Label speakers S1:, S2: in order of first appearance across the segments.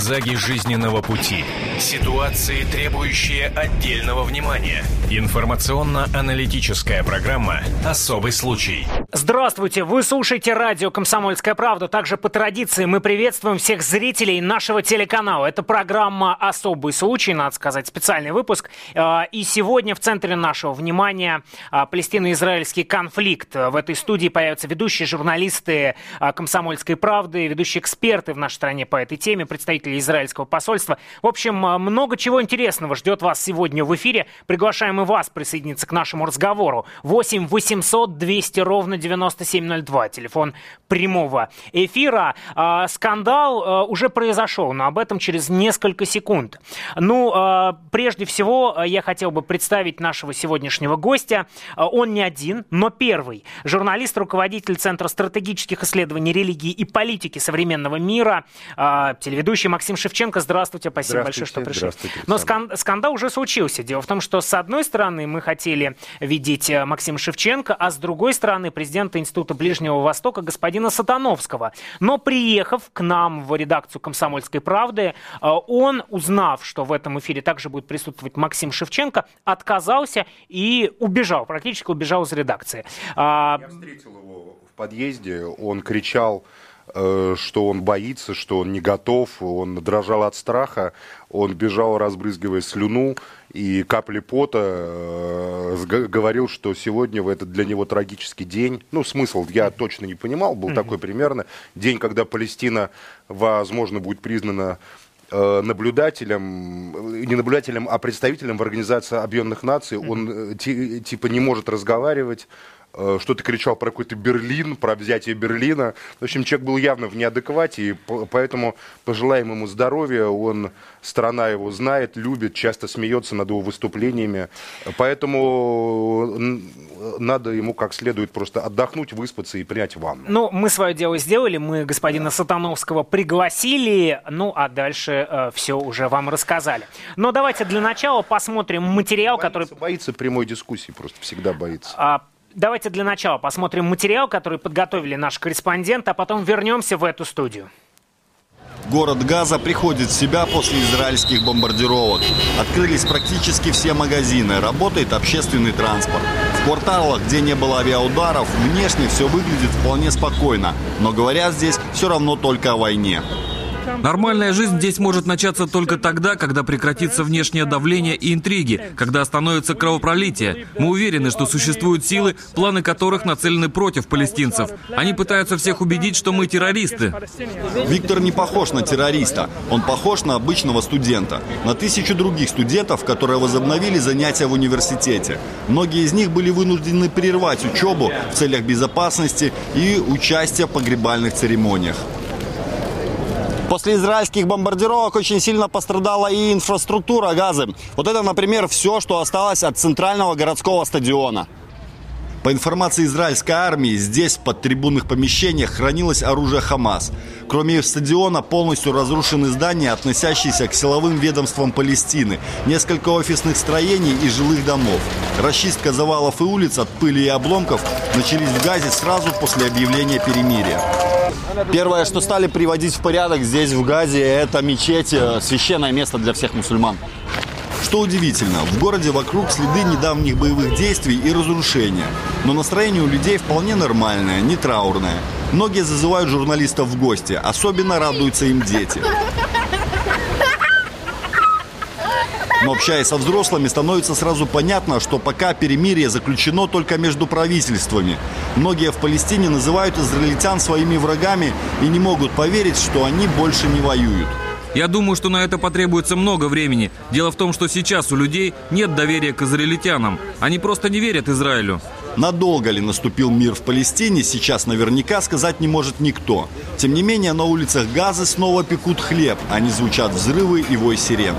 S1: Зигзаги жизненного пути. Ситуации, требующие отдельного внимания. Информационно-аналитическая программа «Особый случай».
S2: Здравствуйте, вы слушаете радио «Комсомольская правда». Также по традиции мы приветствуем всех зрителей нашего телеканала. Это программа «Особый случай», надо сказать, специальный выпуск. А, и сегодня в центре нашего внимания а, палестино-израильский конфликт. В этой студии появятся ведущие журналисты а, «Комсомольской правды», ведущие эксперты в нашей стране по этой теме, представители израильского посольства. В общем, много чего интересного ждет вас сегодня в эфире. Приглашаем и вас присоединиться к нашему разговору. 8 800 200 ровно 9702, телефон прямого эфира. А, скандал а, уже произошел, но об этом через несколько секунд. Ну, а, прежде всего, я хотел бы представить нашего сегодняшнего гостя. Он не один, но первый. Журналист, руководитель Центра стратегических исследований религии и политики современного мира, телеведущий Максим Шевченко. Здравствуйте, спасибо большое, что пришли. Но скандал уже случился. Дело в том, что с одной стороны мы хотели видеть э, Максима Шевченко, а с другой стороны президента Института Ближнего Востока господина Сатановского. Но приехав к нам в редакцию «Комсомольской правды», э, он, узнав, что в этом эфире также будет присутствовать Максим Шевченко, отказался и убежал, практически убежал из редакции.
S3: А, Я встретил его в подъезде, он кричал что он боится, что он не готов, он дрожал от страха, он бежал, разбрызгивая слюну, и капли пота э, говорил, что сегодня это для него трагический день. Ну, смысл я точно не понимал, был такой примерно. День, когда Палестина, возможно, будет признана э, наблюдателем, не наблюдателем, а представителем в Организации Объединенных Наций. Он типа не может разговаривать, Э, что-то кричал про какой-то Берлин, про взятие Берлина. В общем, человек был явно в неадеквате, и поэтому пожелаем ему здоровья. Он, страна его знает, любит, часто смеется над его выступлениями. Поэтому надо ему как следует просто отдохнуть, выспаться и принять ванну.
S2: Ну, мы свое дело сделали, мы господина Сатановского пригласили, ну, а дальше э, все уже вам рассказали. Но давайте для начала посмотрим материал,
S3: боится,
S2: который...
S3: Боится прямой дискуссии, просто всегда боится.
S2: А, Давайте для начала посмотрим материал, который подготовили наш корреспондент, а потом вернемся в эту студию.
S4: Город Газа приходит в себя после израильских бомбардировок. Открылись практически все магазины, работает общественный транспорт. В кварталах, где не было авиаударов, внешне все выглядит вполне спокойно. Но говорят здесь все равно только о войне.
S5: Нормальная жизнь здесь может начаться только тогда, когда прекратится внешнее давление и интриги, когда остановится кровопролитие. Мы уверены, что существуют силы, планы которых нацелены против палестинцев. Они пытаются всех убедить, что мы террористы.
S4: Виктор не похож на террориста. Он похож на обычного студента. На тысячу других студентов, которые возобновили занятия в университете. Многие из них были вынуждены прервать учебу в целях безопасности и участия в погребальных церемониях. После израильских бомбардировок очень сильно пострадала и инфраструктура газы. Вот это, например, все, что осталось от центрального городского стадиона. По информации израильской армии, здесь, в подтрибунных помещениях, хранилось оружие «Хамас». Кроме стадиона, полностью разрушены здания, относящиеся к силовым ведомствам Палестины, несколько офисных строений и жилых домов. Расчистка завалов и улиц от пыли и обломков начались в Газе сразу после объявления перемирия. Первое, что стали приводить в порядок здесь, в Газе, это мечеть, священное место для всех мусульман. Что удивительно, в городе вокруг следы недавних боевых действий и разрушения. Но настроение у людей вполне нормальное, не траурное. Многие зазывают журналистов в гости, особенно радуются им дети. Но общаясь со взрослыми, становится сразу понятно, что пока перемирие заключено только между правительствами. Многие в Палестине называют израильтян своими врагами и не могут поверить, что они больше не воюют.
S5: Я думаю, что на это потребуется много времени. Дело в том, что сейчас у людей нет доверия к израильтянам. Они просто не верят Израилю.
S4: Надолго ли наступил мир в Палестине, сейчас наверняка сказать не может никто. Тем не менее, на улицах Газы снова пекут хлеб, а не звучат взрывы и вой сирен.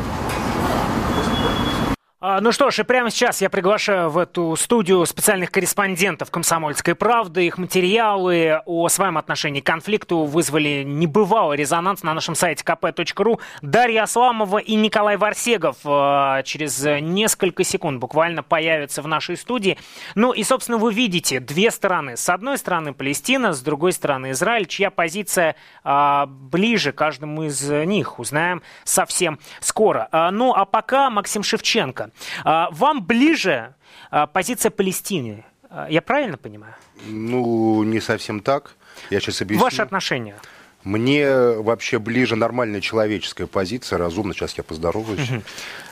S2: А, ну что ж, и прямо сейчас я приглашаю в эту студию специальных корреспондентов «Комсомольской правды». Их материалы о своем отношении к конфликту вызвали небывалый резонанс на нашем сайте kp.ru. Дарья Асламова и Николай Варсегов а, через несколько секунд буквально появятся в нашей студии. Ну и, собственно, вы видите две стороны. С одной стороны Палестина, с другой стороны Израиль, чья позиция а, ближе каждому из них. Узнаем совсем скоро. Ну а пока Максим Шевченко. А, вам ближе а, позиция Палестины. А, я правильно понимаю?
S3: Ну, не совсем так. Я сейчас объясню.
S2: Ваши отношения?
S3: Мне вообще ближе нормальная человеческая позиция, разумно. Сейчас я поздороваюсь. Угу.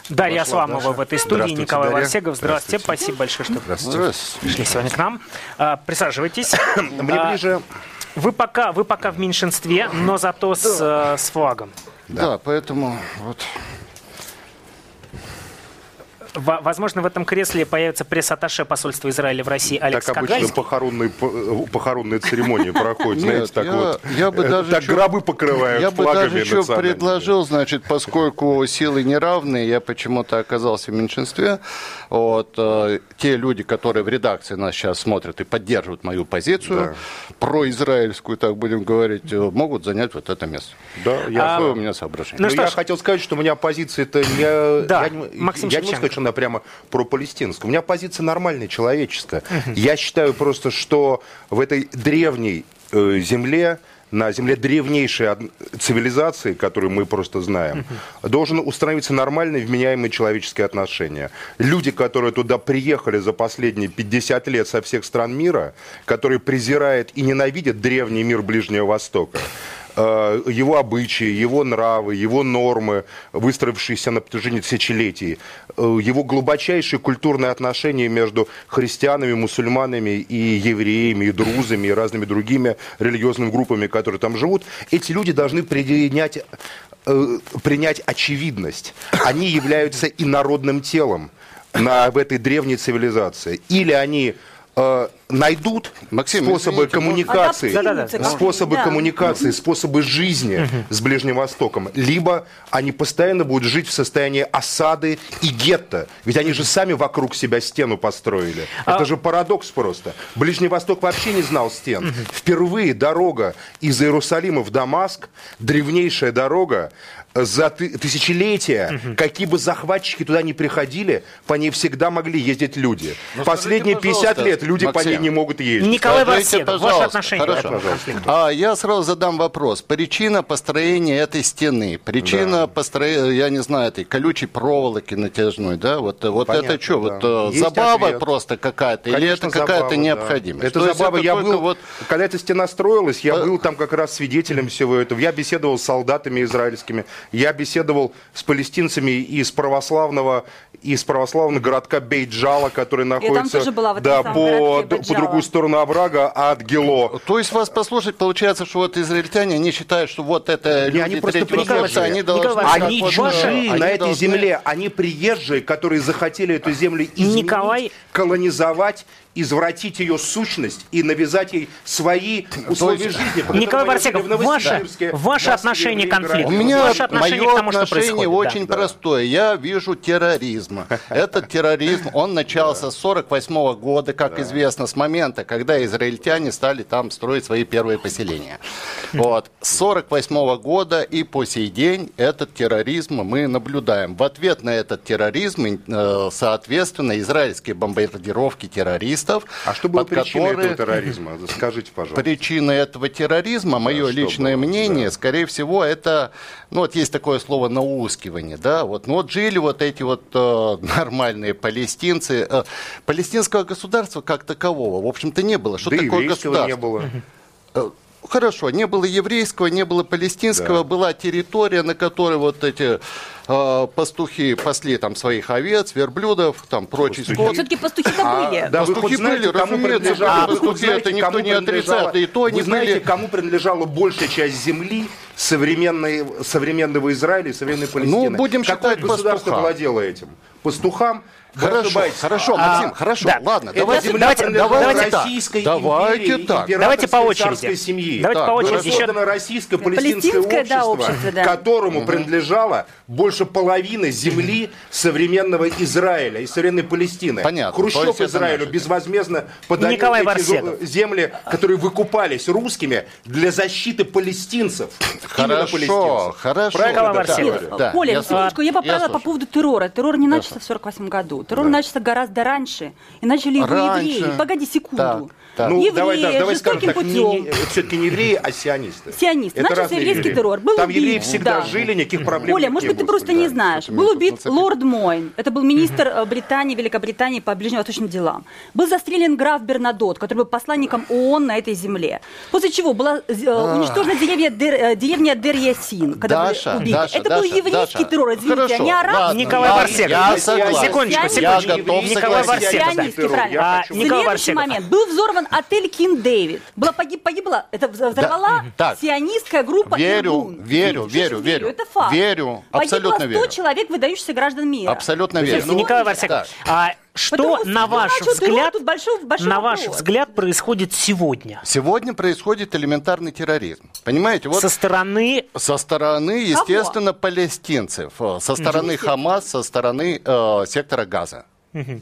S2: Дарья Асламова в этой студии, Николай Дарья. Варсегов. Здравствуйте. Здравствуйте, спасибо большое, что Здравствуйте. пришли сегодня к нам. Присаживайтесь.
S3: Мне ближе...
S2: Вы пока, вы пока в меньшинстве, но зато с, э, с флагом.
S6: Да, да поэтому вот
S2: Возможно, в этом кресле появится пресс-атташе посольства Израиля в России Алекс
S3: Так
S2: обычно
S3: похоронные, похоронные церемонии проходят, знаете, так вот.
S6: Я бы даже
S3: так гробы покрывают
S6: Я бы даже еще предложил, значит, поскольку силы неравные, я почему-то оказался в меньшинстве, вот, э, те люди, которые в редакции нас сейчас смотрят и поддерживают мою позицию, произраильскую, так будем говорить, э, могут занять вот это место.
S3: Да,
S6: я... У меня соображение?
S3: Ну, я хотел сказать, что у меня позиция это не... Да, я, Максим я не могу сказать, что она прямо пропалестинская. У меня позиция нормальная, человеческая. Угу. Я считаю просто, что в этой древней э, земле на земле древнейшей цивилизации, которую мы просто знаем, должен установиться нормальные, вменяемые человеческие отношения. Люди, которые туда приехали за последние 50 лет со всех стран мира, которые презирают и ненавидят древний мир Ближнего Востока, его обычаи, его нравы, его нормы, выстроившиеся на протяжении тысячелетий, э, его глубочайшие культурные отношения между христианами, мусульманами и евреями, и друзами, и разными другими религиозными группами, которые там живут, эти люди должны принять, э, принять очевидность. Они являются инородным телом на, в этой древней цивилизации. Или они Э, найдут Максим, способы извините, коммуникации, да, да, да. способы да. коммуникации, способы жизни угу. с Ближним Востоком, либо они постоянно будут жить в состоянии осады и гетто, ведь они же сами вокруг себя стену построили. А... Это же парадокс просто. Ближний Восток вообще не знал стен. Угу. Впервые дорога из Иерусалима в Дамаск, древнейшая дорога, за тысячелетия, угу. какие бы захватчики туда ни приходили, по ней всегда могли ездить люди. Но ну, Последние 50 лет люди Максим, по ней не могут ездить.
S2: Николай Васильев, ваше отношение
S6: Хорошо. к этому А, я сразу задам вопрос. Причина построения этой стены, причина да. построения, я не знаю, этой колючей проволоки натяжной, да? Вот, вот Понятно, это что, да. вот э, забава ответ. просто какая-то, или это какая-то необходимость?
S3: Да. Это забава. Это я был, вот... когда эта стена строилась, я был там как раз свидетелем всего этого. Я беседовал с солдатами израильскими я беседовал с палестинцами из православного из православного городка Бейджала, который находится
S7: была,
S3: да, по, по другую сторону оврага от Гело.
S6: То есть вас послушать, получается, что вот израильтяне, они считают, что вот это
S3: люди они просто приезжие. Они, должны, они чужие вот, на этой должны... земле, они приезжие, которые захотели эту землю изменить, Николай... колонизовать извратить ее сущность и навязать ей свои условия есть, жизни.
S2: Николай Барсеков, ваше, ваше отношение к конфликту,
S6: У меня ваше отношение мое к тому, отношение что очень да, простое. Я вижу терроризм. Этот терроризм, он начался с 48 года, как известно, с момента, когда израильтяне стали там строить свои первые поселения. Вот. С 48 года и по сей день этот терроризм мы наблюдаем. В ответ на этот терроризм, э, соответственно, израильские бомбардировки террористов террористов.
S3: А что было причиной которые... этого терроризма? Скажите, пожалуйста.
S6: Причина этого терроризма, мое да, личное было? мнение, да. скорее всего, это, ну вот есть такое слово наускивание, да, вот, ну вот жили вот эти вот э, нормальные палестинцы. Э, палестинского государства как такового, в общем-то, не было.
S3: Что да такое государство? не было.
S6: Хорошо, не было еврейского, не было палестинского, да. была территория, на которой вот эти э, пастухи пасли там своих овец, верблюдов, там прочий скот.
S7: Все-таки пастухи-то а, были.
S6: Да, пастухи знаете, были, кому разумеется, а, пастухи, знаете, это никто не отрицает. И то
S3: вы знаете, были... кому принадлежала большая часть земли современной, современного Израиля и современной ну, Палестины.
S6: Ну, будем
S3: Какое
S6: считать
S3: государство
S6: пастуха.
S3: владело этим? Пастухам
S6: Хорошо, хорошо, Максим, а, хорошо, да. ладно,
S3: Это давайте, давайте, давайте, российской
S6: давайте так.
S3: Давайте по очереди. Семьи.
S2: Давайте так, по очереди. Еще...
S3: российско-палестинское общество, да, общество да. которому угу. принадлежало больше половины земли современного Израиля и современной Палестины.
S6: Понятно.
S3: Хрущев Израилю безвозмездно подарил
S2: Николай
S3: эти
S2: Варсегов.
S3: земли, которые выкупались русскими для защиты палестинцев.
S6: Хорошо, хорошо.
S2: Правильно, да.
S7: да. Коля, я, я поправила я по поводу террора. Террор не начался в 48 году. Террор да. начался гораздо раньше. И начали его евреи. Погоди секунду.
S3: Так. Ну, евреи, давай, да, давай скажем так, не, не, все-таки не евреи, а сионисты.
S7: Сионисты. Это Начался еврейский евреи. террор. Был
S3: Там
S7: убит.
S3: евреи всегда да. жили, никаких проблем
S7: Оля, может быть, ты просто не знаешь. Был убит лорд Мойн. Это был министр э, Британии, Великобритании по ближневосточным делам. Был застрелен граф Бернадот, который был посланником ООН на этой земле. После чего была э, уничтожена деревня Дер, э, деревня Дер Ясин, когда
S6: Даша,
S7: были убиты.
S6: Даша,
S7: Это
S6: Даша,
S7: был еврейский
S6: Даша.
S7: террор, извините, а не арабский.
S2: Николай Варсегов.
S6: Я согласен.
S2: Секундочку,
S6: Я
S2: секундочку. Николай Варсегов.
S7: Сионистский, правильно. Следующий момент. Был взорван отель Кин Дэвид. Была погиб, погибла, это взорвала
S6: да.
S7: сионистская группа
S6: Верю,
S7: Иргун.
S6: верю, верю, верю.
S7: Это факт.
S6: Верю, абсолютно
S7: Погибло 100
S6: верю.
S7: человек, выдающихся граждан мира.
S6: Абсолютно верю.
S2: Ну, Николай Варсегов, а что,
S7: Потому
S2: на ваш взгляд,
S7: тут большой, большой
S2: на ваш взгляд происходит сегодня?
S6: Сегодня происходит элементарный терроризм. Понимаете? Вот
S2: Со стороны...
S6: со стороны, естественно, палестинцев, э, со стороны Хамас, со стороны э, сектора Газа.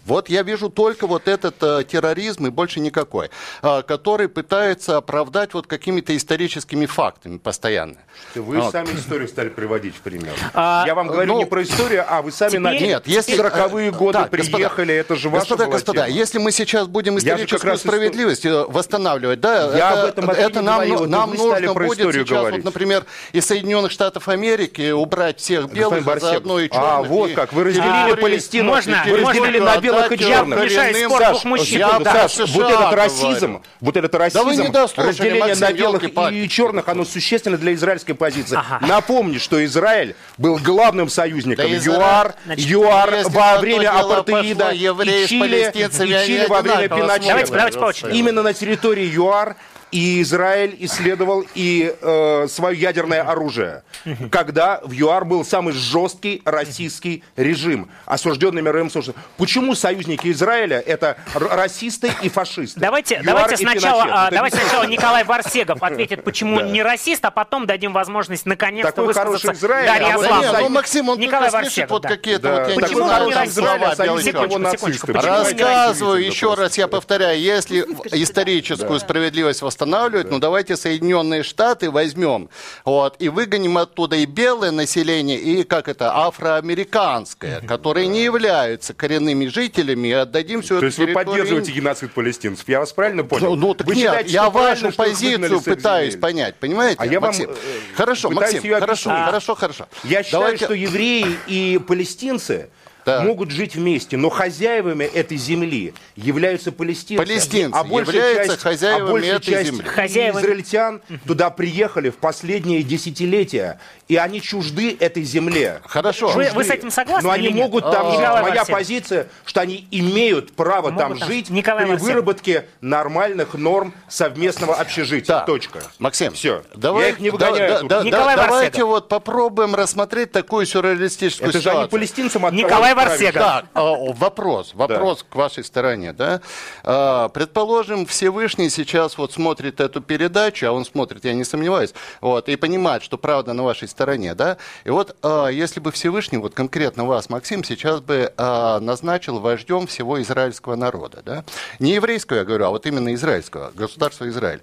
S6: Вот я вижу только вот этот э, терроризм и больше никакой, э, который пытается оправдать вот какими-то историческими фактами постоянно.
S3: Вы
S6: Вот.
S3: сами историю стали приводить в пример.
S2: А,
S3: я вам говорю
S6: ну,
S3: не про историю, а вы сами
S2: теперь-
S3: начали.
S6: Нет, если...
S3: в 40-е годы
S6: Так, господа,
S3: приехали, это же ваша
S6: Господа, господа,
S3: тема.
S6: если мы сейчас будем историческую справедливость э, восстанавливать, да,
S3: Я
S6: это,
S3: об этом
S6: это нам,
S3: говорил, это
S6: нам нужно будет сейчас,
S3: говорить.
S6: вот, например, из Соединенных Штатов Америки убрать всех белых, а заодно и черных.
S3: А, вот
S6: и-
S3: как, вы
S6: и
S3: разделили Палестину,
S2: Можно,
S3: вы
S2: можно
S3: разделили на белых и черных.
S2: Мешает спор двух мужчин.
S3: Саш,
S6: США
S3: вот этот
S6: говорю.
S3: расизм, вот этот расизм, разделение
S6: Максим,
S3: на белых и черных, оно существенно для израильской позиции.
S2: Ага.
S3: Напомню, что Израиль был главным союзником ЮАР,
S2: Значит,
S3: ЮАР
S6: если
S3: во время апартеида и Чили, и Чили во время Пиночета. Именно на территории ЮАР и Израиль исследовал и э, свое ядерное оружие, когда в ЮАР был самый жесткий российский режим, осужденный мировым сообществом. Почему союзники Израиля это расисты и фашисты?
S2: Давайте,
S3: ЮАР
S2: давайте
S3: и
S2: сначала, а, давайте сначала Николай Варсегов ответит, почему
S3: Да.
S2: не расист, а потом дадим возможность наконец-то
S3: Такой
S2: высказаться
S3: хороший Израиль,
S2: Дарье
S3: а вот
S6: Да нет, ну, Максим, он
S2: Николай Варсегов,
S6: вот
S2: да.
S6: какие-то
S3: Да.
S6: вот, я
S2: Почему
S6: не знаю,
S2: не
S6: слова
S2: не
S3: они
S6: Рассказываю еще раз, я повторяю, если историческую справедливость восстанавливать, ну давайте Соединенные Штаты возьмем, вот, и выгоним оттуда и белое население, и как это, афроамериканское, которые не являются коренными жителями, и отдадим всю
S3: То есть вы
S6: территорию
S3: поддерживаете геноцид палестинцев? Я вас правильно понял?
S6: Ну, так
S3: вы
S6: нет,
S3: считаете,
S6: я вашу позицию пытаюсь понять, понимаете,
S3: А я вам,
S6: Максим?
S3: э,
S6: хорошо, Максим, хорошо, хорошо, хорошо.
S3: Я считаю,
S6: Давайте-
S3: что евреи и палестинцы
S6: Так.
S3: могут жить вместе, но хозяевами этой земли являются палестинцы.
S6: Палестинцы
S3: а большая
S6: являются
S3: часть,
S6: хозяевами
S3: а большая
S6: этой
S3: часть
S6: земли.
S2: Хозяевами.
S3: израильтян туда приехали в последние десятилетия, и они чужды этой земле.
S6: Хорошо.
S2: Вы, вы с этим согласны
S3: Но они
S2: или нет?
S3: могут там
S2: А,
S3: жить. Моя позиция, что они имеют право
S2: Могут
S3: там
S2: там
S3: жить
S2: Николай
S3: при
S2: Варсегов.
S3: выработке нормальных норм совместного общежития.
S6: Так,
S3: Точка.
S6: Максим,
S3: Все.
S6: давай,
S3: Я их не
S6: да-
S3: выгоняю.
S6: да- да-
S2: Николай
S6: да- давайте вот попробуем рассмотреть такую сюрреалистическую
S3: Это же они
S6: ситуацию.
S3: палестинцам
S2: Николай.
S6: Так, а, вопрос, вопрос к вашей стороне, да? А, Предположим, Всевышний сейчас вот смотрит эту передачу, а он смотрит, я не сомневаюсь, вот, и понимает, что правда на вашей стороне, да? И вот а, если бы Всевышний, вот конкретно вас, Максим, сейчас бы а, назначил вождем всего израильского народа, да? Не еврейского, я говорю, а вот именно израильского, государства Израиль.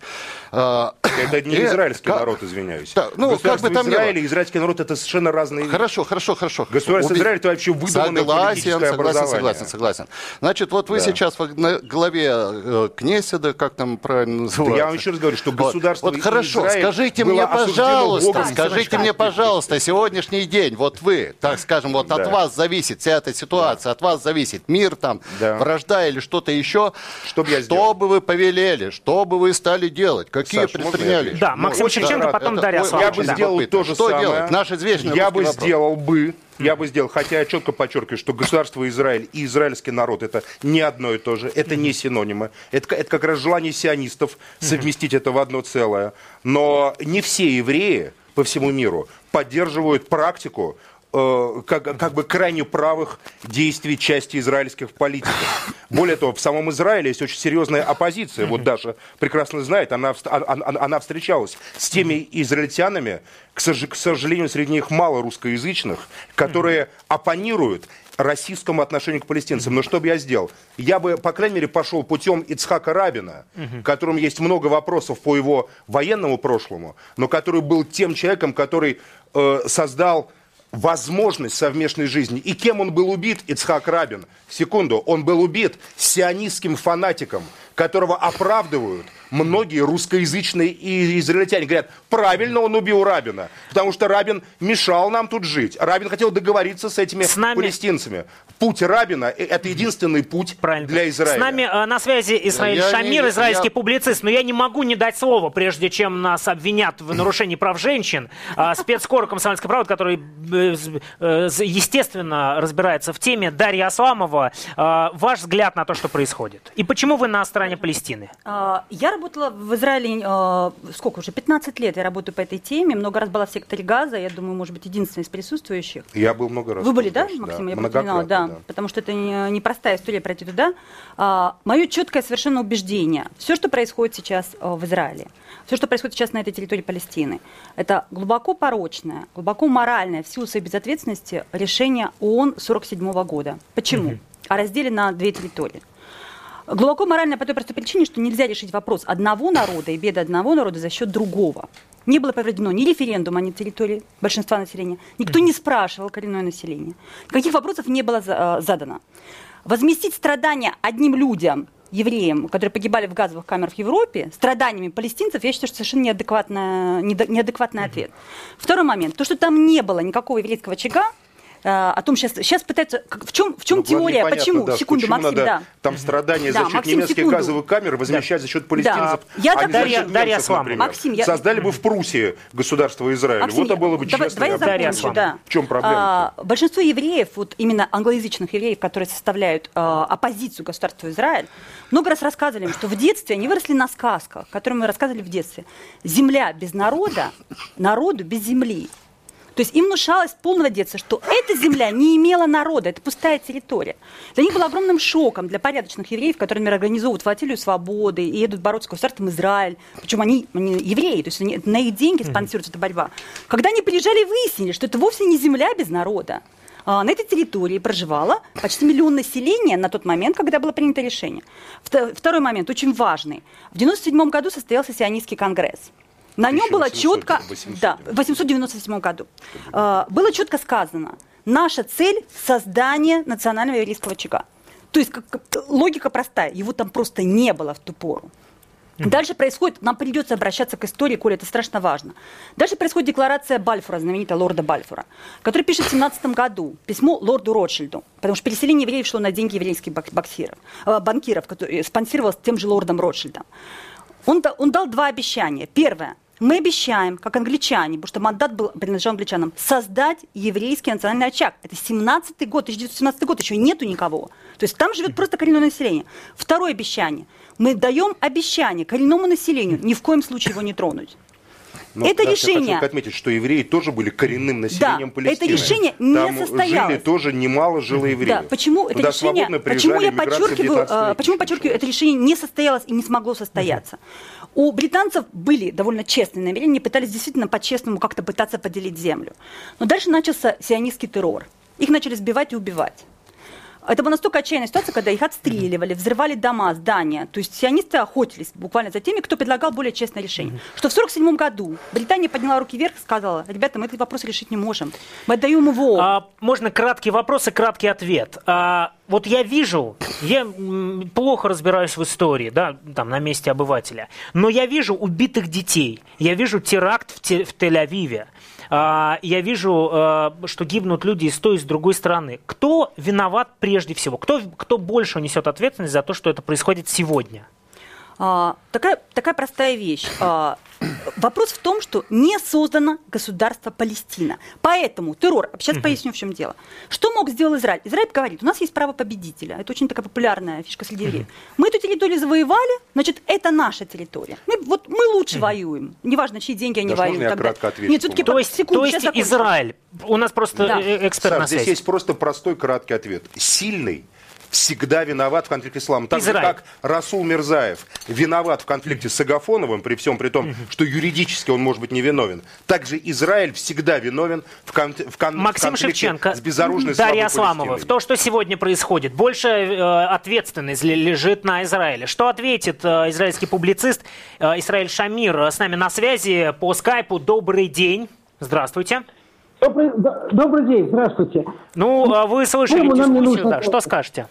S6: А,
S3: Это не
S6: и
S3: израильский
S6: как-
S3: народ, извиняюсь.
S6: Так, ну, как бы там
S3: Израиль и израильский народ это совершенно разные.
S6: Хорошо, хорошо, хорошо.
S3: Государство
S6: Уби-
S3: Израиль это вообще выдуманное
S6: согласен,
S3: политическое
S6: согласен, согласен, согласен. Значит, вот вы
S3: Да.
S6: сейчас во- на главе э, Кнеседа, как там правильно называется?
S3: я вам еще раз говорю, что
S6: Вот.
S3: государство
S6: Вот, хорошо,
S3: Израиль
S6: скажите мне, пожалуйста, скажите мне, пожалуйста, сегодняшний день, вот вы, так скажем, вот от
S3: Да.
S6: вас зависит вся эта ситуация, от вас зависит мир там,
S3: Да.
S6: вражда или что-то еще.
S3: Что бы я
S6: Что бы вы повелели, что бы вы стали делать, какие
S3: Саш, можно я
S6: предприняли?
S2: Да, Максим
S3: очень
S2: Шевченко,
S3: рад.
S2: потом
S6: Это-
S2: Дарья
S6: я
S3: бы
S2: да.
S3: сделал то же
S6: Что
S3: самое.
S6: делать? Наш извечный
S3: Я бы
S6: вопрос.
S3: сделал бы, я бы сделал, хотя я четко подчеркиваю, что государство Израиль и израильский народ это не одно и то же, это не синонимы. Это, это как раз желание сионистов совместить это в одно целое. Но не все евреи по всему миру поддерживают практику Э, как, как бы крайне правых действий части израильских политиков. Более того, в самом Израиле есть очень серьезная оппозиция. Вот Даша прекрасно знает, она, она, она встречалась с теми израильтянами, к сожалению, среди них мало русскоязычных, которые оппонируют российскому отношению к палестинцам. Но что бы я сделал? Я бы, по крайней мере, пошел путем Ицхака Рабина, угу. которому есть много вопросов по его военному прошлому, но который был тем человеком, который э, создал возможность совместной жизни. И кем он был убит, Ицхак Рабин? Секунду, он был убит сионистским фанатиком, которого оправдывают многие русскоязычные и израильтяне. Говорят, правильно он убил Рабина, потому что Рабин мешал нам тут жить. Рабин хотел договориться с этими с нами... палестинцами. Путь Рабина – это единственный путь Правильно. для Израиля.
S2: С нами э, на связи Исраиль я Шамир, не, израильский я... публицист, но я не могу не дать слово, прежде чем нас обвинят в нарушении прав женщин. Э, спецкор «Комсомольской правды», который, э, э, естественно, разбирается в теме, Дарья Асламова. Э, ваш взгляд на то, что происходит. И почему вы на стороне Палестины?
S7: А, я работала в Израиле, э, сколько уже, 15 лет я работаю по этой теме. Много раз была в секторе газа, я думаю, может быть, единственная из присутствующих.
S3: Я был много раз.
S7: Вы были, да, Максим? Да. Я упоминала, да, да. Потому что это непростая не история пройти туда. А, мое четкое совершенно убеждение. Все, что происходит сейчас в Израиле, все, что происходит сейчас на этой территории Палестины, это глубоко порочное, глубоко моральное, в силу своей безответственности, решение ООН 47 года. Почему? Угу. О разделе на две территории. Глубоко морально по той простой причине, что нельзя решить вопрос одного народа и беды одного народа за счет другого. Не было проведено ни референдума на территории большинства населения, никто не спрашивал коренное население, никаких вопросов не было э, задано. Возместить страдания одним людям, евреям, которые погибали в газовых камерах в Европе, страданиями палестинцев, я считаю, что совершенно неадекватный, неадекватный ответ. Второй момент. То, что там не было никакого еврейского очага, о том сейчас, сейчас пытаются, в чем, в чем ну, теория, понятно, почему,
S3: да,
S7: секунду,
S3: почему Максим, надо да. Там страдания да, за счет Максим, немецких секунду. газовых камер возмещать да. за счет палестинцев, да. я а не за счет Дарья немцев, например. Максим, я... Создали бы в Пруссии государство Израиль, Максим, вот это было бы честно. Давай,
S7: давай я закончу, да.
S3: В чем проблема?
S7: А, большинство евреев, вот именно англоязычных евреев, которые составляют а, оппозицию государству Израиль, много раз рассказывали им, что в детстве они выросли на сказках, которые мы рассказывали в детстве. Земля без народа, народу без земли. То есть им внушалось с полного детства, что эта земля не имела народа, это пустая территория. Для них было огромным шоком для порядочных евреев, которые, например, организовывают флотилию свободы и едут бороться с государством Израиль. Причем они, они евреи, то есть они, на их деньги спонсируется эта борьба. Когда они приезжали, выяснили, что это вовсе не земля без народа. А, на этой территории проживало почти миллион населения на тот момент, когда было принято решение. Второй момент, очень важный. В 1997 году состоялся сионистский конгресс. На нем было четко, 800, да, в 897 году, э, было четко сказано, наша цель – создание национального еврейского очага. То есть как, логика простая, его там просто не было в ту пору. Дальше происходит, нам придется обращаться к истории, Коля, это страшно важно. Дальше происходит декларация Бальфура, знаменитая лорда Бальфура, который пишет в 17 году письмо лорду Ротшильду, потому что переселение евреев шло на деньги еврейских боксиров, э, банкиров, которые спонсировалось тем же лордом Ротшильдом. Он, он дал два обещания. Первое, мы обещаем, как англичане, потому что мандат был принадлежал англичанам, создать еврейский национальный очаг. Это 17-й год, 1917 год, еще нету никого. То есть там живет просто коренное население. Второе обещание. Мы даем обещание коренному населению ни в коем случае его не тронуть.
S3: Но это решение. Хочу отметить, что евреи тоже были коренным населением
S7: да,
S3: Палестины.
S7: Это решение не
S3: Там
S7: состоялось.
S3: жили тоже немало жило евреев.
S7: Да, почему это решение? Почему я подчеркиваю, почему подчеркиваю, это решение не состоялось и не смогло состояться? У британцев были довольно честные намерения, пытались действительно по-честному как-то пытаться поделить землю. Но дальше начался сионистский террор. Их начали сбивать и убивать. Это была настолько отчаянная ситуация, когда их отстреливали, взрывали дома, здания. То есть сионисты охотились буквально за теми, кто предлагал более честное решение. Что в 1947 году Британия подняла руки вверх и сказала, ребята, мы этот вопрос решить не можем. Мы отдаем его. А,
S2: можно краткий вопрос и краткий ответ. А, вот я вижу, я плохо разбираюсь в истории, да, там, на месте обывателя, но я вижу убитых детей, я вижу теракт в, те, в Тель-Авиве. А, я вижу, а, что гибнут люди и с той, и с другой стороны. Кто виноват прежде всего? Кто, кто больше несет ответственность за то, что это происходит сегодня?
S7: А, такая, такая простая вещь. А, Вопрос в том, что не создано государство Палестина. Поэтому террор, сейчас угу. поясню, в чем дело. Что мог сделать Израиль? Израиль говорит, у нас есть право победителя. Это очень такая популярная фишка среди евреев. Угу. Мы эту территорию завоевали, значит, это наша территория. Мы, вот мы лучше угу. воюем. Неважно, чьи деньги они
S3: Даже
S7: воюют.
S3: Я кратко отвечу,
S2: Нет, все-таки то есть, секунду, то есть Израиль. У нас просто да. Э, эксперт Саш, на
S3: связи. Здесь есть просто простой краткий ответ. Сильный всегда виноват в конфликте с исламом. Так Израиль. же, как Расул Мирзаев виноват в конфликте с Агафоновым, при всем при том, угу. что юридически он может быть невиновен. Также Израиль всегда виновен в, кон, в, кон,
S2: Максим
S3: в конфликте
S2: Шевченко,
S3: с безоружной
S2: Дарья Асламова. В то, что сегодня происходит, больше э, ответственность лежит на Израиле. Что ответит э, израильский публицист э, Израиль Шамир с нами на связи по скайпу. Добрый день. Здравствуйте.
S8: Добрый, добрый день, здравствуйте.
S2: Ну, а вы слышали дискуссию, да, что скажете?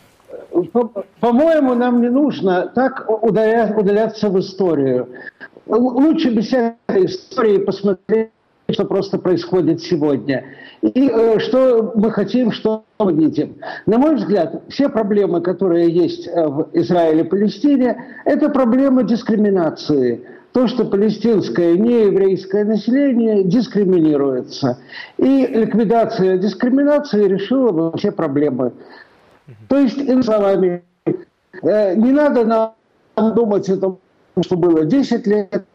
S8: По-моему, нам не нужно так удаляться в историю. Лучше без всякой истории посмотреть, что просто происходит сегодня. И э, что мы хотим, что мы видим. На мой взгляд, все проблемы, которые есть э, в Израиле и Палестине, это проблемы дискриминации. То, что палестинское нееврейское население дискриминируется. И ликвидация дискриминации решила бы все проблемы. То есть, иными словами, э, не надо нам думать о том, что было 10 лет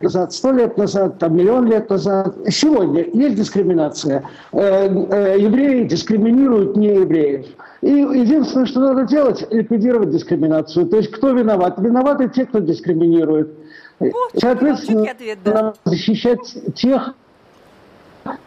S8: назад, 100 лет назад, там, миллион лет назад. Сегодня есть дискриминация. Э, э, евреи дискриминируют неевреев. И единственное, что надо делать, ликвидировать дискриминацию. То есть кто виноват? Виноваты те, кто дискриминирует. Соответственно, надо защищать тех,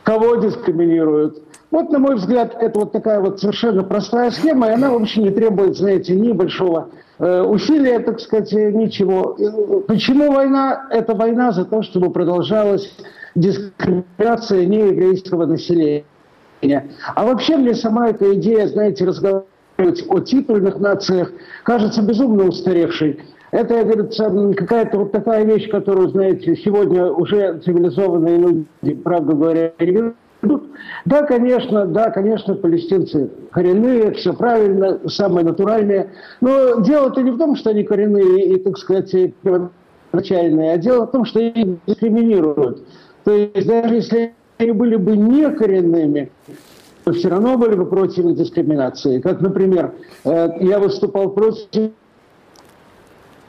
S8: кого дискриминируют. Вот, на мой взгляд, это вот такая вот совершенно простая схема, и она вообще не требует, знаете, ни большого э, усилия, так сказать, ничего. Э, почему война? Это война за то, чтобы продолжалась дискриминация нееврейского населения. А вообще мне сама эта идея, знаете, разговаривать о титульных нациях кажется безумно устаревшей. Это, говорится, какая-то вот такая вещь, которую, знаете, сегодня уже цивилизованные люди, правда говоря, не да, конечно, да, конечно, палестинцы коренные, все правильно, самое натуральное. Но дело-то не в том, что они коренные и, так сказать, начальные, а дело в том, что их дискриминируют. То есть даже если они были бы не коренными, то все равно были бы против дискриминации. Как, например, э, я выступал против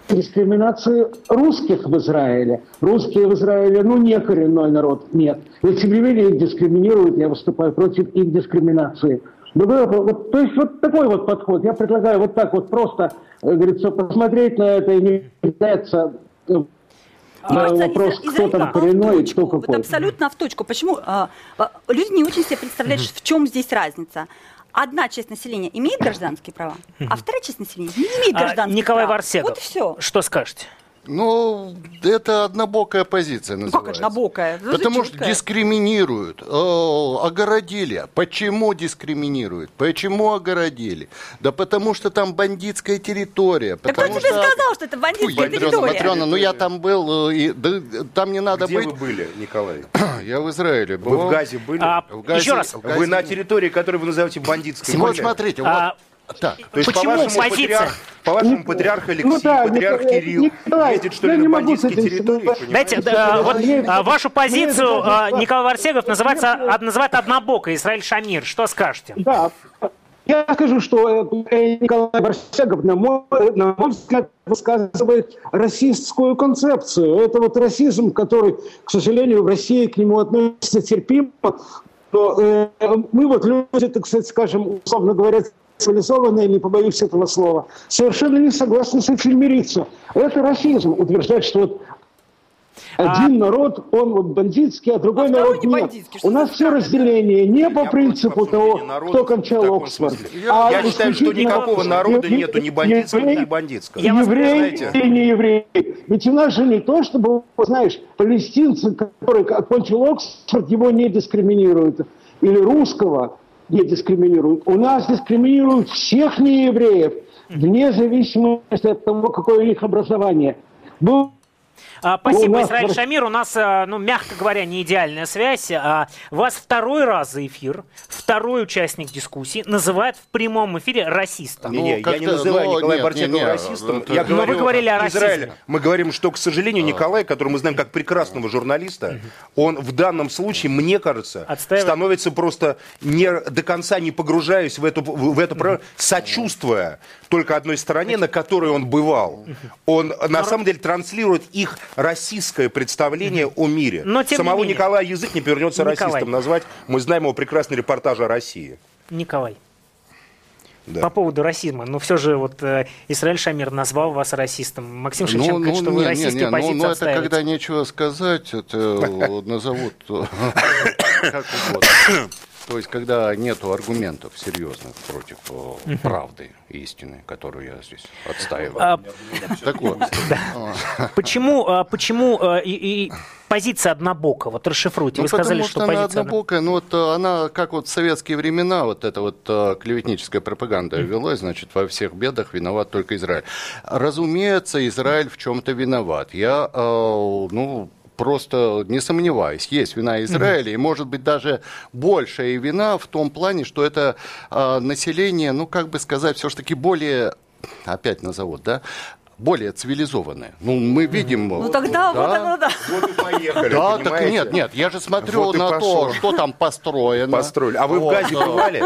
S8: дискриминации русских в Израиле. Русские в Израиле, ну, не коренной народ, нет. Но тем не менее их дискриминируют, я выступаю против их дискриминации. Ну, вот, то есть вот такой вот подход. Я предлагаю вот так вот просто, э, говорится, посмотреть на это и не является э, вопрос, из, кто там коренной и кто какой.
S7: Вот абсолютно в точку. Почему? А, а, люди не очень себе представляют, в чем здесь разница одна часть населения имеет гражданские права, а вторая часть населения не имеет а, гражданских
S2: Николай
S7: прав.
S2: Варсегов, вот все. что скажете?
S6: Ну, это однобокая позиция называется. Ну, как
S7: однобокая?
S6: Потому что дискриминируют, э, огородили. Почему дискриминируют? Почему огородили? Да потому что там бандитская территория.
S7: Да кто тебе сказал, что это бандитская Фу, территория?
S6: Матрена, ну я там был, э, и, да, там не надо
S3: Где
S6: быть.
S3: вы были, Николай?
S6: я в Израиле был.
S3: Вы в Газе были? А,
S2: в Газе, Еще раз.
S3: Газе... Вы на территории, которую вы называете бандитской.
S6: Вот смотрите, а, вот
S3: так. То есть, Почему по-вашему, патриарх, по-вашему, ну, патриарх Алексей, ну, да, патриарх Николай, Кирилл Николай, ездит, что ли, на бандитские территории?
S2: Дайте, да, вот а, вашу позицию а, Николай Варсегов называется, называет однобокой, Израиль Шамир. Что скажете?
S8: Да, я скажу, что э, Николай Барсегов, на мой, на мой взгляд, высказывает расистскую концепцию. Это вот расизм, который, к сожалению, в России к нему относится терпимо. Но э, мы вот люди, так сказать, скажем, условно говоря, цивилизованные, не побоюсь этого слова, совершенно не согласны с этим мириться. Это расизм, утверждать, что вот один а... народ, он вот бандитский, а другой а народ не нет. У нас все разделение не по принципу того, кто кончал Оксфорд.
S3: А я считаю, что никакого народа нету ни бандитского, ни бандитского.
S8: Еврей или не еврей. Ведь у нас же не то, чтобы, знаешь, палестинцы, который окончил Оксфорд, его не дискриминируют. Или русского, не дискриминируют. У нас дискриминируют всех неевреев, вне зависимости от того, какое у них образование. Был
S2: А, спасибо, Израиль Шамир. У нас, а, ну, мягко говоря, не идеальная связь. А, вас второй раз за эфир, второй участник дискуссии, называет в прямом эфире расистом.
S3: Не, не, ну, я не называю но, Николая Бартенова расистом. Это... Я
S2: но вы говорили о расизме.
S3: Мы говорим, что, к сожалению, Николай, которого мы знаем как прекрасного журналиста, он в данном случае, мне кажется, Отстаивает. становится просто не до конца не погружаясь в эту, в эту сочувствуя только одной стороне, на которой он бывал. Он на самом деле транслирует их российское представление о мире. Но, тем Самого не Николая язык не повернется Николай. расистом назвать. Мы знаем его прекрасный репортаж о России.
S2: Николай. Да. По поводу расизма. Но все же вот э, Израиль Шамир назвал вас расистом. Максим Шевченко ну, говорит, ну, что не, вы российские не, не, позиции Ну,
S6: ну это когда нечего сказать, это назовут как угодно. То есть, когда нет аргументов серьезных против э, правды истины, которую я здесь отстаиваю. А,
S2: так вот. Почему, а, почему а, и, и позиция однобокая? Вот расшифруйте.
S6: Ну, Вы сказали, что, что она однобокая, ну вот э, она, как вот в советские времена, вот эта вот клеветническая пропаганда велась, значит, во всех бедах виноват только Израиль. Разумеется, Израиль в чем-то виноват. Я, ну, просто не сомневаюсь, есть вина Израиля, mm-hmm. и может быть даже большая вина в том плане, что это э, население, ну как бы сказать, все-таки более, опять назовут, да, более цивилизованные. Ну, мы видим...
S7: Ну, тогда да, вот оно, да.
S3: Вот и поехали,
S6: Да, так нет, нет, я же смотрю вот на то, что там построено.
S3: Построили. А вы вот. в Газе бывали?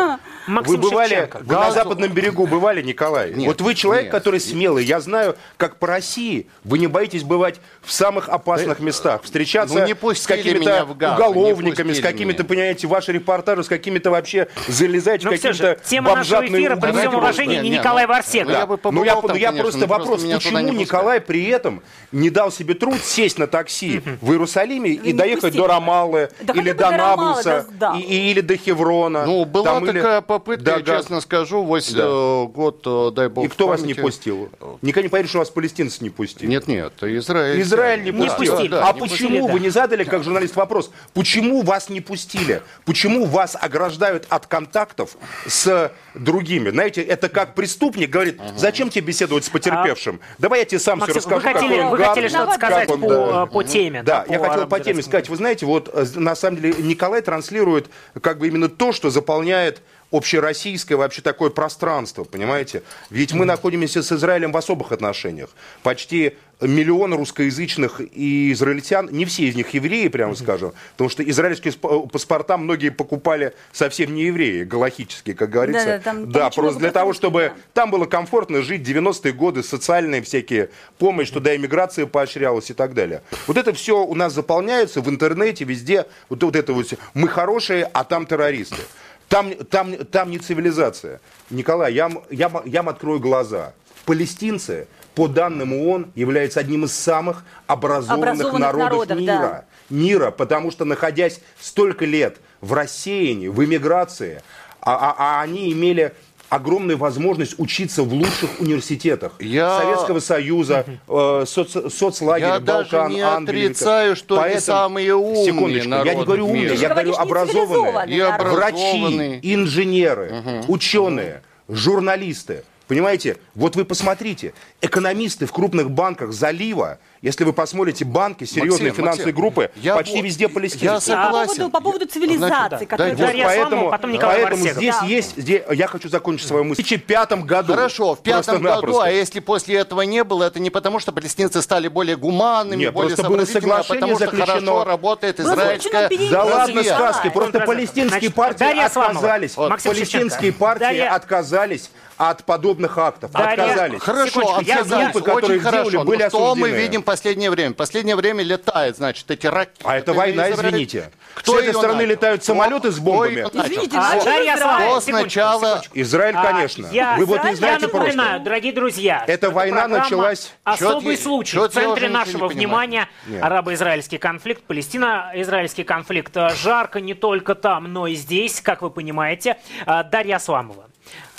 S3: Максим вы бывали, Шевченко. вы на западном берегу бывали, Николай? Нет, вот вы человек, нет. который смелый. Я знаю, как по России вы не боитесь бывать в самых опасных да, местах, встречаться ну, с какими-то уголовниками, с какими-то, понимаете, ваши репортажи, с какими-то вообще залезать в какие-то
S2: Тема нашего эфира, при всем уважении, не Николай.
S3: Ну, я, ну, я просто вопрос, почему Николай при этом не дал себе труд сесть на такси в Иерусалиме и доехать до Рамаллы, или до Наблуса, или до Хеврона?
S6: Ну, была такая попытка, я честно скажу, э, год, э, дай бог
S3: И кто вас не пустил? Никогда не поверишь, что вас палестинцы не пустили.
S6: Нет, нет, Израиль.
S3: Израиль не пустил. А почему, вы не задали, как журналист, вопрос, почему вас не пустили? Почему вас ограждают от контактов с другими? Знаете, это как преступник говорит, зачем тебе беседовать с потерпевшим? Давай я тебе сам Максим, все расскажу.
S2: Вы хотели, вы хотели что-то сказать он, по, да. по теме.
S3: Да, да я хотел по теме сказать. Вы знаете, вот э, на самом деле Николай транслирует как бы именно то, что заполняет общероссийское вообще такое пространство, понимаете? Ведь мы находимся с Израилем в особых отношениях. Почти миллион русскоязычных и израильтян, не все из них евреи, прямо скажем, потому что израильские паспорта многие покупали совсем не евреи, галахические, как говорится. Да, да, там, да просто для того, чтобы там было комфортно жить 90-е годы, социальные всякие помощь, туда иммиграция поощрялась и так далее. Вот это все у нас заполняется в интернете, везде, вот, вот это вот, мы хорошие, а там террористы. Там, там, там не цивилизация. Николай, я, я, я вам открою глаза. Палестинцы, по данным ООН, являются одним из самых образованных, образованных народов, народов мира. Да. Мира, потому что, находясь столько лет в рассеянии, в эмиграции, а, а, а они имели огромная возможность учиться в лучших университетах я... Советского Союза, э, соц... соцлагеря,
S6: я
S3: Балкан,
S6: даже не Англии. отрицаю, что Поэтому... они самые умные
S3: Секундочку, я не говорю умные, я говорю образованные.
S6: И
S3: образованные. Врачи, инженеры, угу. ученые, журналисты. Понимаете, вот вы посмотрите, экономисты в крупных банках залива, если вы посмотрите банки, серьезные Максим, финансовые Максим, группы, я почти вот, везде палестинцы.
S7: Я согласен. По поводу, по поводу цивилизации, Значит,
S3: которая да, вот поэтому, потом Николай поэтому здесь да. есть, здесь, я хочу закончить свою мысль. В 2005 году.
S6: Хорошо, в пятом году, а если после этого не было, это не потому, что палестинцы стали более гуманными, Нет, более
S3: просто было соглашение а потому,
S6: заключено. что хорошо работает израильская
S3: Да ладно сказки, просто палестинские партии отказались. Палестинские партии отказались от подобных актов. Да, отказались.
S6: Хорошо, а все группы, которые делали, были осуждены. Что мы видим в последнее время? В последнее время летает, значит, эти ракеты.
S3: А это война, извините. Кто с этой стороны начал? летают самолеты с бомбами?
S7: Извините, а, Дарья
S6: Кто сначала...
S3: Израиль, а, конечно.
S2: Я, Вы вот не знаете я напоминаю, просто. дорогие друзья,
S3: эта война началась...
S2: Особый случай. Чё в центре нашего внимания арабо-израильский конфликт, Палестино-израильский конфликт. Жарко не только там, но и здесь, как вы понимаете. Дарья Асламова.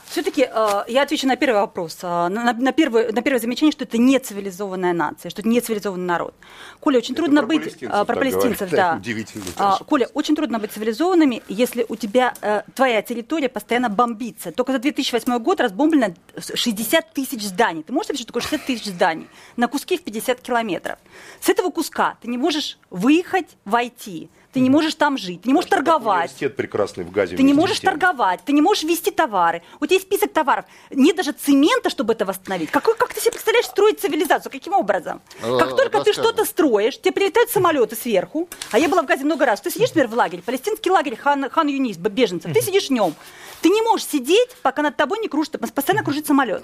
S7: Все-таки э, я отвечу на первый вопрос, э, на, на, первое, на первое замечание, что это не цивилизованная нация, что это не цивилизованный народ. Коля, очень это трудно
S3: про
S7: быть...
S3: Палестинцев,
S7: э, про палестинцев, да.
S3: Удивительно.
S7: А, Коля, очень трудно быть цивилизованными, если у тебя э, твоя территория постоянно бомбится. Только за 2008 год разбомблено 60 тысяч зданий. Ты можешь себе что такое 60 тысяч зданий? На куски в 50 километров. С этого куска ты не можешь выехать, войти. Ты не можешь там жить, ты не можешь торговать.
S3: Университет прекрасный в Газе.
S7: Ты не можешь торговать, ты не можешь вести товары. У тебя есть список товаров. Нет даже цемента, чтобы это восстановить. Какой, как ты себе представляешь строить цивилизацию? Каким образом?
S6: Э,
S7: Как только ты что-то строишь, тебе прилетают самолеты сверху. А я была в Газе много раз. Ты сидишь, например, в лагере, палестинский лагерь Хан, Хан Юнис, беженцев. Ты сидишь в нем. Ты не можешь сидеть, пока над тобой не кружит, постоянно кружит самолет.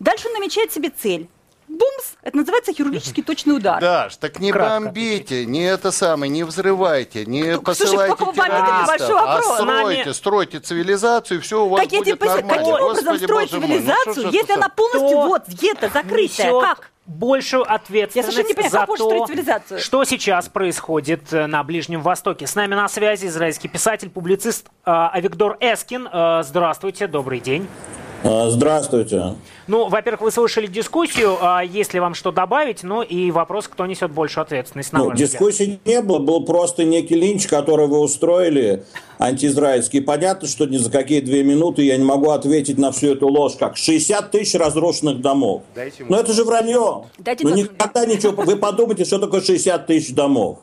S7: Дальше он намечает себе цель. Бумс! Это называется хирургический точный удар.
S6: Даш, так не
S2: Кратко
S6: бомбите, не это самое, не взрывайте, не
S7: Слушай,
S6: посылайте
S7: вы бомбите, большой
S6: а
S7: вопрос.
S6: стройте,
S2: Нами-
S6: стройте цивилизацию, и все у вас
S7: Так я тебе
S6: будет нормально.
S7: каким образом
S6: Господи,
S7: строить
S6: боже мой, ну что
S7: цивилизацию,
S6: это
S7: если она полностью
S2: Кто
S7: вот где-то закрытая? Как?
S2: большую
S7: Я
S2: ответственность
S7: совершенно не понимаю,
S2: за то, что сейчас происходит э, на Ближнем Востоке. С нами на связи израильский писатель, публицист э, Авигдор Эскин. Э, Здравствуйте, добрый день.
S9: А, Здравствуйте.
S2: Ну, во-первых, вы слышали дискуссию, а есть ли вам что добавить, ну и вопрос, кто несет большую ответственность, на
S9: Ну,
S2: ваш взгляд.
S9: не было, был просто некий линч, который вы устроили, антиизраильский. Понятно, что ни за какие две минуты я не могу ответить на всю эту ложь, как 60 тысяч разрушенных домов.
S3: Дайте
S9: Но это же вранье.
S7: Дайте
S9: ну, никогда ничего... Вы подумайте, что такое 60 тысяч домов.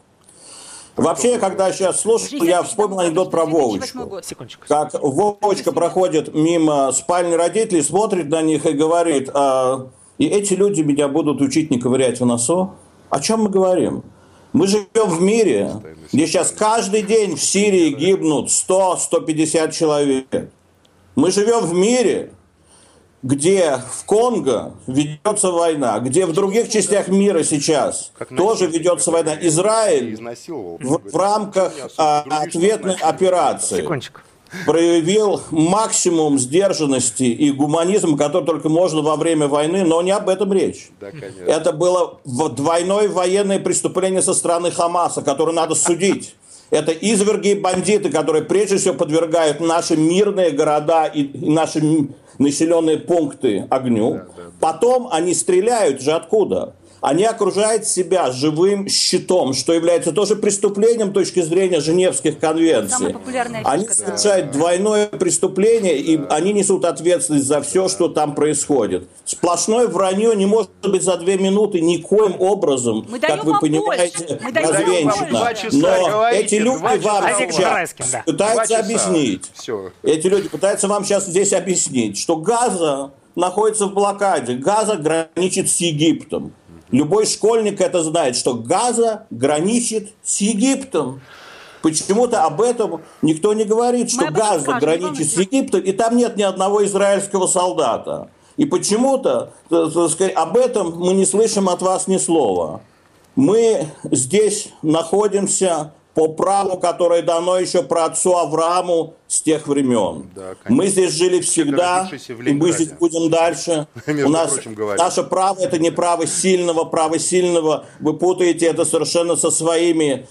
S9: Вообще, когда я сейчас слушаю,
S7: 60
S9: я вспомнил анекдот про
S7: 2008
S9: Вовочку. Как Вовочка проходит мимо спальни родителей, смотрит на них и говорит, «А, и эти люди меня будут учить не ковырять в носу? О чем мы говорим? Мы живем в мире, где сейчас каждый день в Сирии гибнут 100-150 человек. Мы живем в мире, где в Конго ведется война, где в других частях мира сейчас
S3: Как
S9: тоже ведется война. Израиль в, в рамках а, ответной операции
S2: Секундочку.
S9: проявил максимум сдержанности и гуманизма, который только можно во время войны, но не об этом речь.
S3: Да, конечно.
S9: Это было в- двойное военное преступление со стороны Хамаса, которое надо судить. Это изверги и бандиты, которые прежде всего подвергают наши мирные города и, наши населенные пункты огню. Потом они стреляют же откуда? Они окружают себя живым щитом, что является тоже преступлением с точки зрения Женевских конвенций. Они
S7: фишка, да.
S9: совершают двойное преступление, и они несут ответственность за все, что там происходит. Сплошное вранье не может быть за две минуты никоим образом,
S7: Мы
S9: как
S7: даем
S9: вы понимаете, развенчано. Но
S6: говорите,
S9: эти люди вам сейчас
S2: да.
S9: пытаются объяснить.
S3: Все.
S9: Эти люди пытаются вам сейчас здесь объяснить, что Газа находится в блокаде. Газа граничит с Египтом. Любой школьник это знает, что Газа граничит с Египтом. Почему-то об этом никто не говорит, что Газа
S7: скажем,
S9: граничит с? Египтом, и там нет ни одного израильского солдата. И почему-то так сказать, об этом мы не слышим от вас ни слова. Мы здесь находимся по праву, которое дано еще про отцу Аврааму с тех времен.
S3: Да, конечно.
S9: мы здесь жили всегда, и мы здесь будем дальше. У нас
S3: прочим
S9: наше право это не право сильного, право сильного. Вы путаете это совершенно со своими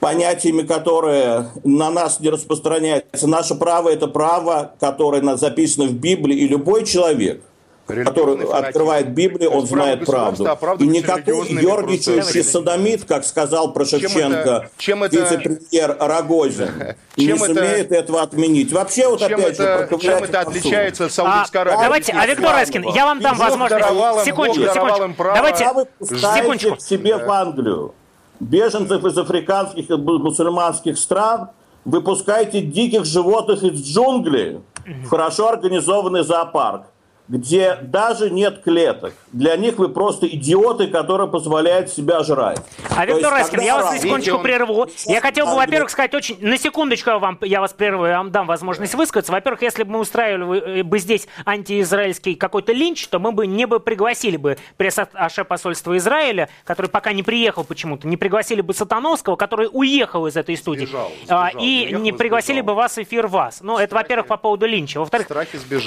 S9: понятиями, которые на нас не распространяются. Наше право это право, которое записано в Библии, и любой человек, который открывает Библию, он знает правду. И
S3: оправдывается
S9: никакой Чуевич садомит, как сказал про Шевченко вице-премьер Рогозин, и не сумеет этого отменить. Вообще, вот опять же,
S3: чем это отличается от
S2: А,
S3: Саудовской Аравии?
S2: давайте, а Виктор Эскин, я вам дам возможность. секундочку, секундочку. Давайте,
S9: А
S2: секундочку.
S9: к себе в Англию беженцев из африканских и му- мусульманских стран, выпускаете диких животных из джунглей в хорошо организованный зоопарк, где даже нет клеток. Для них вы просто идиоты, которые позволяют себя жрать.
S2: А
S9: То
S2: Виктор
S9: когда
S2: я вас на секундочку
S3: он-
S2: прерву. Я хотел бы, во-первых, сказать очень... На секундочку я, вам, я вас прерву, я вам дам возможность высказаться. Во-первых, если бы мы устраивали э, бы здесь антиизраильский какой-то линч, то мы бы не бы пригласили бы пресс-аше посольства Израиля, который пока не приехал почему-то, не пригласили бы Сатановского, который уехал из этой студии.
S3: Сбежал,
S2: А,
S3: сбежал,
S2: и не пригласили
S3: сбежал.
S2: бы вас в эфир вас. Ну, это, во-первых, по поводу линча. Во-вторых,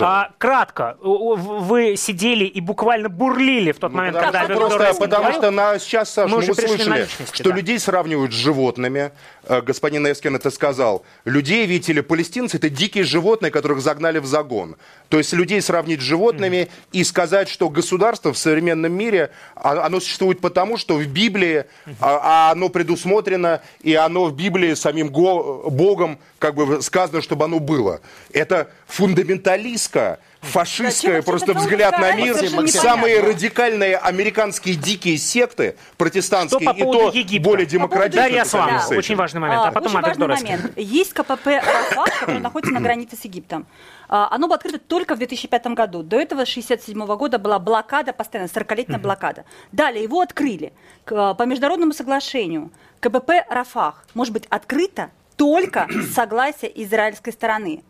S2: а, кратко. Вы сидели и буквально бурлили в тот ну, момент, когда
S3: что просто, Потому что на, сейчас, Саша, мы, мы слышали, что да. людей сравнивают с животными. Э, господин Эскин это сказал. Людей, видите ли, палестинцы это дикие животные, которых загнали в загон. То есть людей сравнить с животными mm-hmm. и сказать, что государство в современном мире, а, оно существует потому, что в Библии mm-hmm. а, оно предусмотрено, и оно в Библии самим Богом как бы сказано, чтобы оно было. Это фундаменталистская фашистская да, просто взгляд на мир. Самые радикальные американские дикие секты, протестантские, и то Египта? более демократичные.
S2: Дарья Слава, очень важный момент. А, потом
S7: очень важный момент. Есть КПП Рафат, который находится на границе с Египтом. А, оно было открыто только в 2005 году. До этого, с 1967 года, была блокада, постоянно 40-летняя блокада. Далее его открыли по международному соглашению. КПП Рафах может быть открыто только с согласия израильской стороны.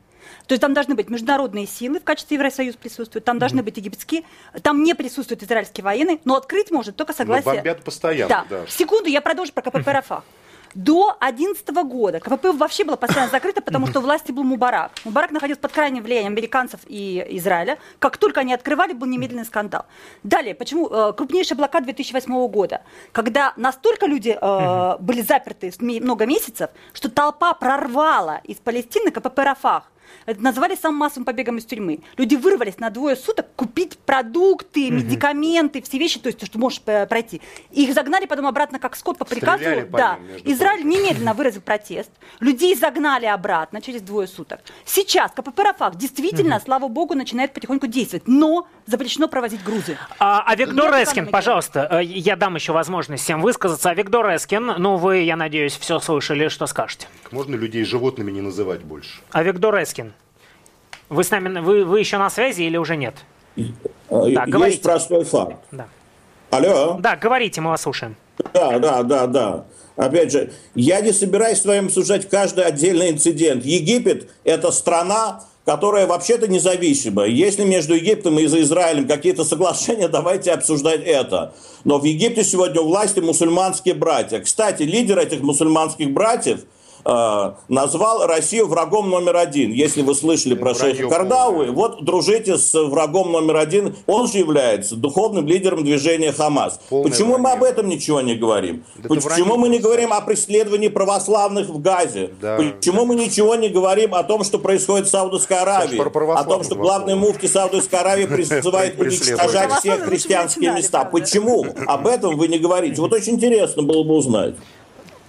S7: То есть там должны быть международные силы в качестве Евросоюза присутствуют, там должны быть египетские, там не присутствуют израильские военные, но открыть может только согласие. Но
S3: бомбят постоянно, да.
S7: да. Секунду, я продолжу про КПП Рафах. До 2011 года КПП вообще было постоянно закрыто, потому что власти был Мубарак. Мубарак находился под крайним влиянием американцев и Израиля. Как только они открывали, был немедленный скандал. Далее, почему э, крупнейшая блокада 2008 года, когда настолько люди э, были заперты много месяцев, что толпа прорвала из Палестины КПП Рафах. Это назвали самым массовым побегом из тюрьмы. Люди вырвались на двое суток купить продукты, медикаменты, все вещи, то есть, что можешь э, пройти. Их загнали потом обратно как скот по приказу. Стреляли да. По Израиль немедленно выразил протест. Людей загнали обратно через двое суток. Сейчас КПП «Рафах» действительно, угу. слава богу, начинает потихоньку действовать. Но запрещено провозить грузы.
S2: А, а Виктор Эскин, пожалуйста, э, я дам еще возможность всем высказаться. А Виктор Эскин, ну вы, я надеюсь, все слышали, что скажете.
S3: Можно людей животными не называть больше?
S2: А Виктор Эскин, вы с нами, вы, вы еще на связи или уже нет?
S9: Э, да, Есть говорите. простой факт.
S2: Да.
S9: Алло?
S2: Да, говорите, мы вас слушаем.
S9: Да, да, да, да. Опять же, я не собираюсь с вами обсуждать каждый отдельный инцидент. Египет – это страна, которая вообще-то независима. Если между Египтом и Израилем какие-то соглашения, давайте обсуждать это. Но в Египте сегодня у власти мусульманские братья. Кстати, лидер этих мусульманских братьев – Э, назвал Россию врагом номер один. Если вы слышали про шейха Кардауи, вот дружите с врагом номер один. Он же является духовным лидером движения Хамас. Полное Почему вранье. мы об этом ничего не говорим? Да Почему мы не говорим о преследовании православных в Газе? Да. Почему мы ничего не говорим о том, что происходит в Саудовской Аравии? О том, что главный муфти Саудовской Аравии призывает уничтожать все христианские места. Почему? Об этом вы не говорите. Вот очень интересно было бы узнать.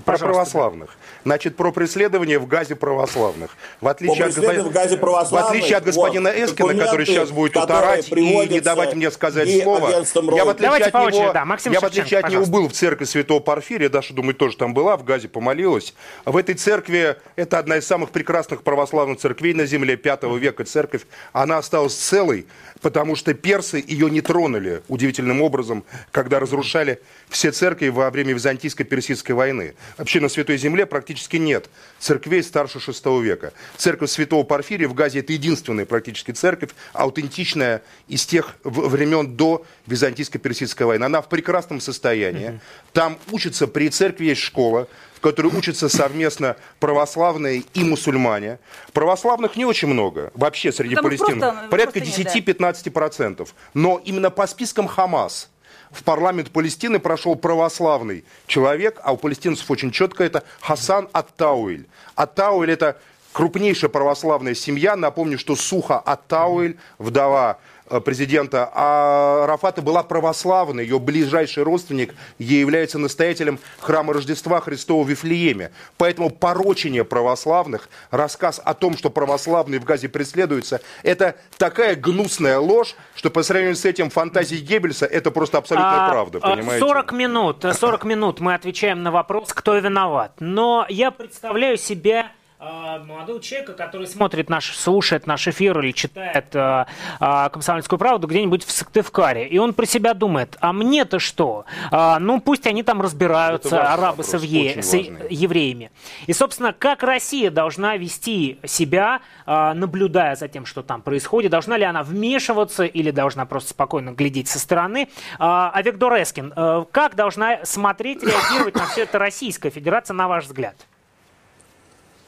S3: Про православных. Значит, про преследование в газе православных. В отличие, от,
S9: в, газе в
S3: отличие от господина вот, Эскина, который сейчас будет утарать и не давать мне сказать слово, я в отличие от него, да, я в отличие от него был в церкви Святого Порфирия, Даша, думаю, тоже там была, в газе помолилась. В этой церкви, это одна из самых прекрасных православных церквей на земле, 5 века церковь, она осталась целой, потому что персы ее не тронули удивительным образом, когда разрушали все церкви во время Византийско-Персидской войны. Вообще на Святой Земле практически нет церквей старше VI века. Церковь Святого Порфирия в Газе – это единственная практически церковь, аутентичная из тех времен до Византийско-Персидской войны. Она в прекрасном состоянии. Там учатся, при церкви есть школа, в которой учатся совместно православные и мусульмане. Православных не очень много вообще среди Там палестин. Порядка 10-15%. Но именно по спискам Хамас – в парламент Палестины прошел православный человек, а у палестинцев очень четко это Хасан Аттауэль. Аттауэль это крупнейшая православная семья. Напомню, что Суха Аттауэль, вдова Э, президента, а Рафата была православной, ее ближайший родственник ей является настоятелем храма Рождества Христова в Вифлееме. Поэтому порочение православных, рассказ о том, что православные в Газе преследуются, это такая гнусная ложь, что по сравнению с этим фантазии Геббельса это просто абсолютная а, правда,
S2: а, понимаете? 40 минут, 40 минут мы отвечаем на вопрос, кто виноват. Но я представляю себе а, молодого человека, который смотрит наш, слушает наш эфир или читает э, э, «Комсомольскую правду» где-нибудь в Сыктывкаре, и он про себя думает, а мне-то что? А, ну, пусть они там разбираются, арабы с, еве... с евреями. И, собственно, как Россия должна вести себя, э, наблюдая за тем, что там происходит? Должна ли она вмешиваться или должна просто спокойно глядеть со стороны? Э, а Виктор Эскин, э, как должна смотреть, реагировать на все это Российская Федерация, на ваш взгляд?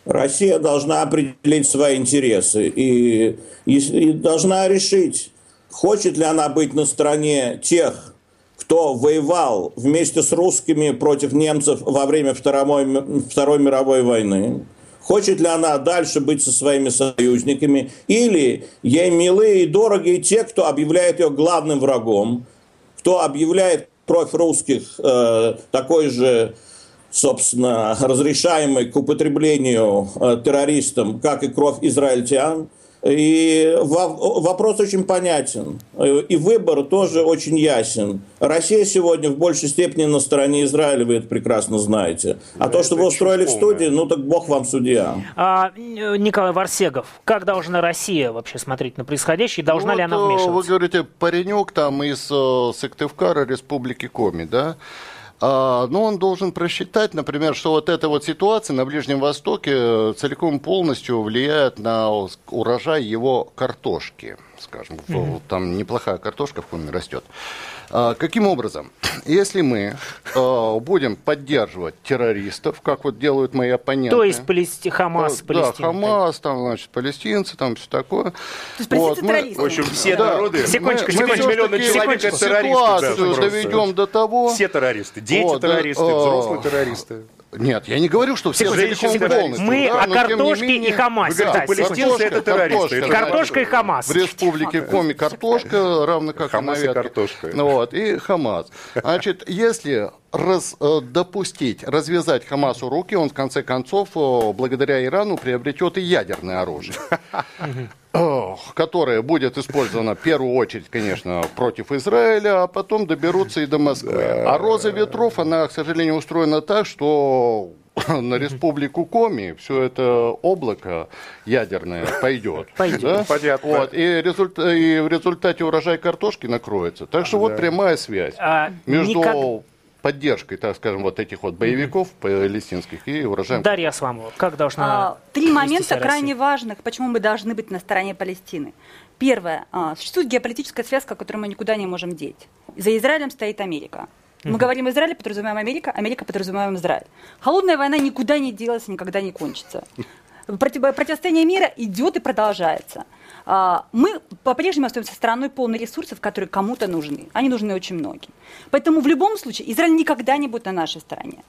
S9: Россия должна определить свои интересы и, и, и должна решить, Хочет ли она быть на стороне тех, кто воевал вместе с русскими против немцев во время Второй, Второй мировой войны? Хочет ли она дальше быть со своими союзниками? Или ей милые и дорогие те, кто объявляет ее главным врагом, кто объявляет кровь русских э, такой же, собственно, разрешаемой к употреблению э, террористам, как и кровь израильтян – и вопрос очень понятен. И выбор тоже очень ясен. Россия сегодня в большей степени на стороне Израиля, вы это прекрасно знаете. А да, то, что вы устроили в студии, ну так бог вам судья.
S2: А, Николай Варсегов, как должна Россия вообще смотреть на происходящее? Должна ну, ли она э, вмешиваться?
S6: Вы говорите, паренек там из э, Сыктывкара, Республики Коми, да? А, но он должен просчитать, например, что вот эта вот ситуация на Ближнем Востоке целиком полностью влияет на урожай его картошки, скажем. Mm-hmm. Там неплохая картошка в Коме растет. А, каким образом? Если мы а, будем поддерживать террористов, как вот делают мои оппоненты.
S2: То есть Палести... Хамас,
S6: да, Палестина. Да, Хамас, там, значит, палестинцы, там все такое. То
S7: есть вот, мы,
S3: В общем, все да, народы,
S2: секундочку, мы, секундочку,
S3: миллиона человек это террористы.
S6: Ситуацию доведем до того.
S3: Все террористы, дети вот, террористы, а, взрослые террористы.
S6: Нет, я не говорю, что все целиком полностью.
S2: Мы да, о картошке менее, и Хамасе.
S3: Да, палестинцы это террористы.
S2: Картошка, картошка и Хамас.
S6: В республике Коми картошка, равно как
S3: Хамас и, и картошка.
S6: Ну, вот, и Хамас. Значит, если раз, э, допустить, развязать Хамасу руки, он в конце концов, э, благодаря Ирану, приобретет и ядерное оружие которое будет использовано в первую очередь, конечно, против Израиля, а потом доберутся и до Москвы. А роза ветров, она, к сожалению, устроена так, что на республику Коми все это облако ядерное пойдет.
S2: Пойдет. Да?
S6: Понятно. Вот, и, результ, и в результате урожай картошки накроется. Так что вот прямая связь а, между никак поддержкой, так скажем, вот этих вот боевиков палестинских и урожаем.
S2: Дарья Асламова, как должна
S7: а, Три момента крайне важных, почему мы должны быть на стороне Палестины. Первое. А, существует геополитическая связка, которую мы никуда не можем деть. За Израилем стоит Америка. Мы говорим Израиль, подразумеваем Америка, Америка подразумеваем Израиль. Холодная война никуда не делась, никогда не кончится. Противостояние мира идет и продолжается. А, мы по-прежнему остаемся страной полной ресурсов, которые кому-то нужны. Они нужны очень многим. Поэтому в любом случае Израиль никогда не будет на нашей стороне.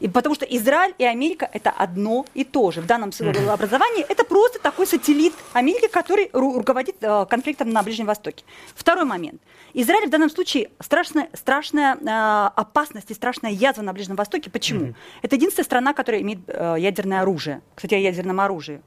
S7: И потому что Израиль и Америка это одно и то же. В данном случае образовании это просто такой сателлит Америки, который руководит э, конфликтом на Ближнем Востоке. Второй момент. Израиль в данном случае страшная, страшная э, опасность и страшная язва на Ближнем Востоке. Почему? Mm-hmm. Это единственная страна, которая имеет э, ядерное оружие. Кстати, о ядерном оружии.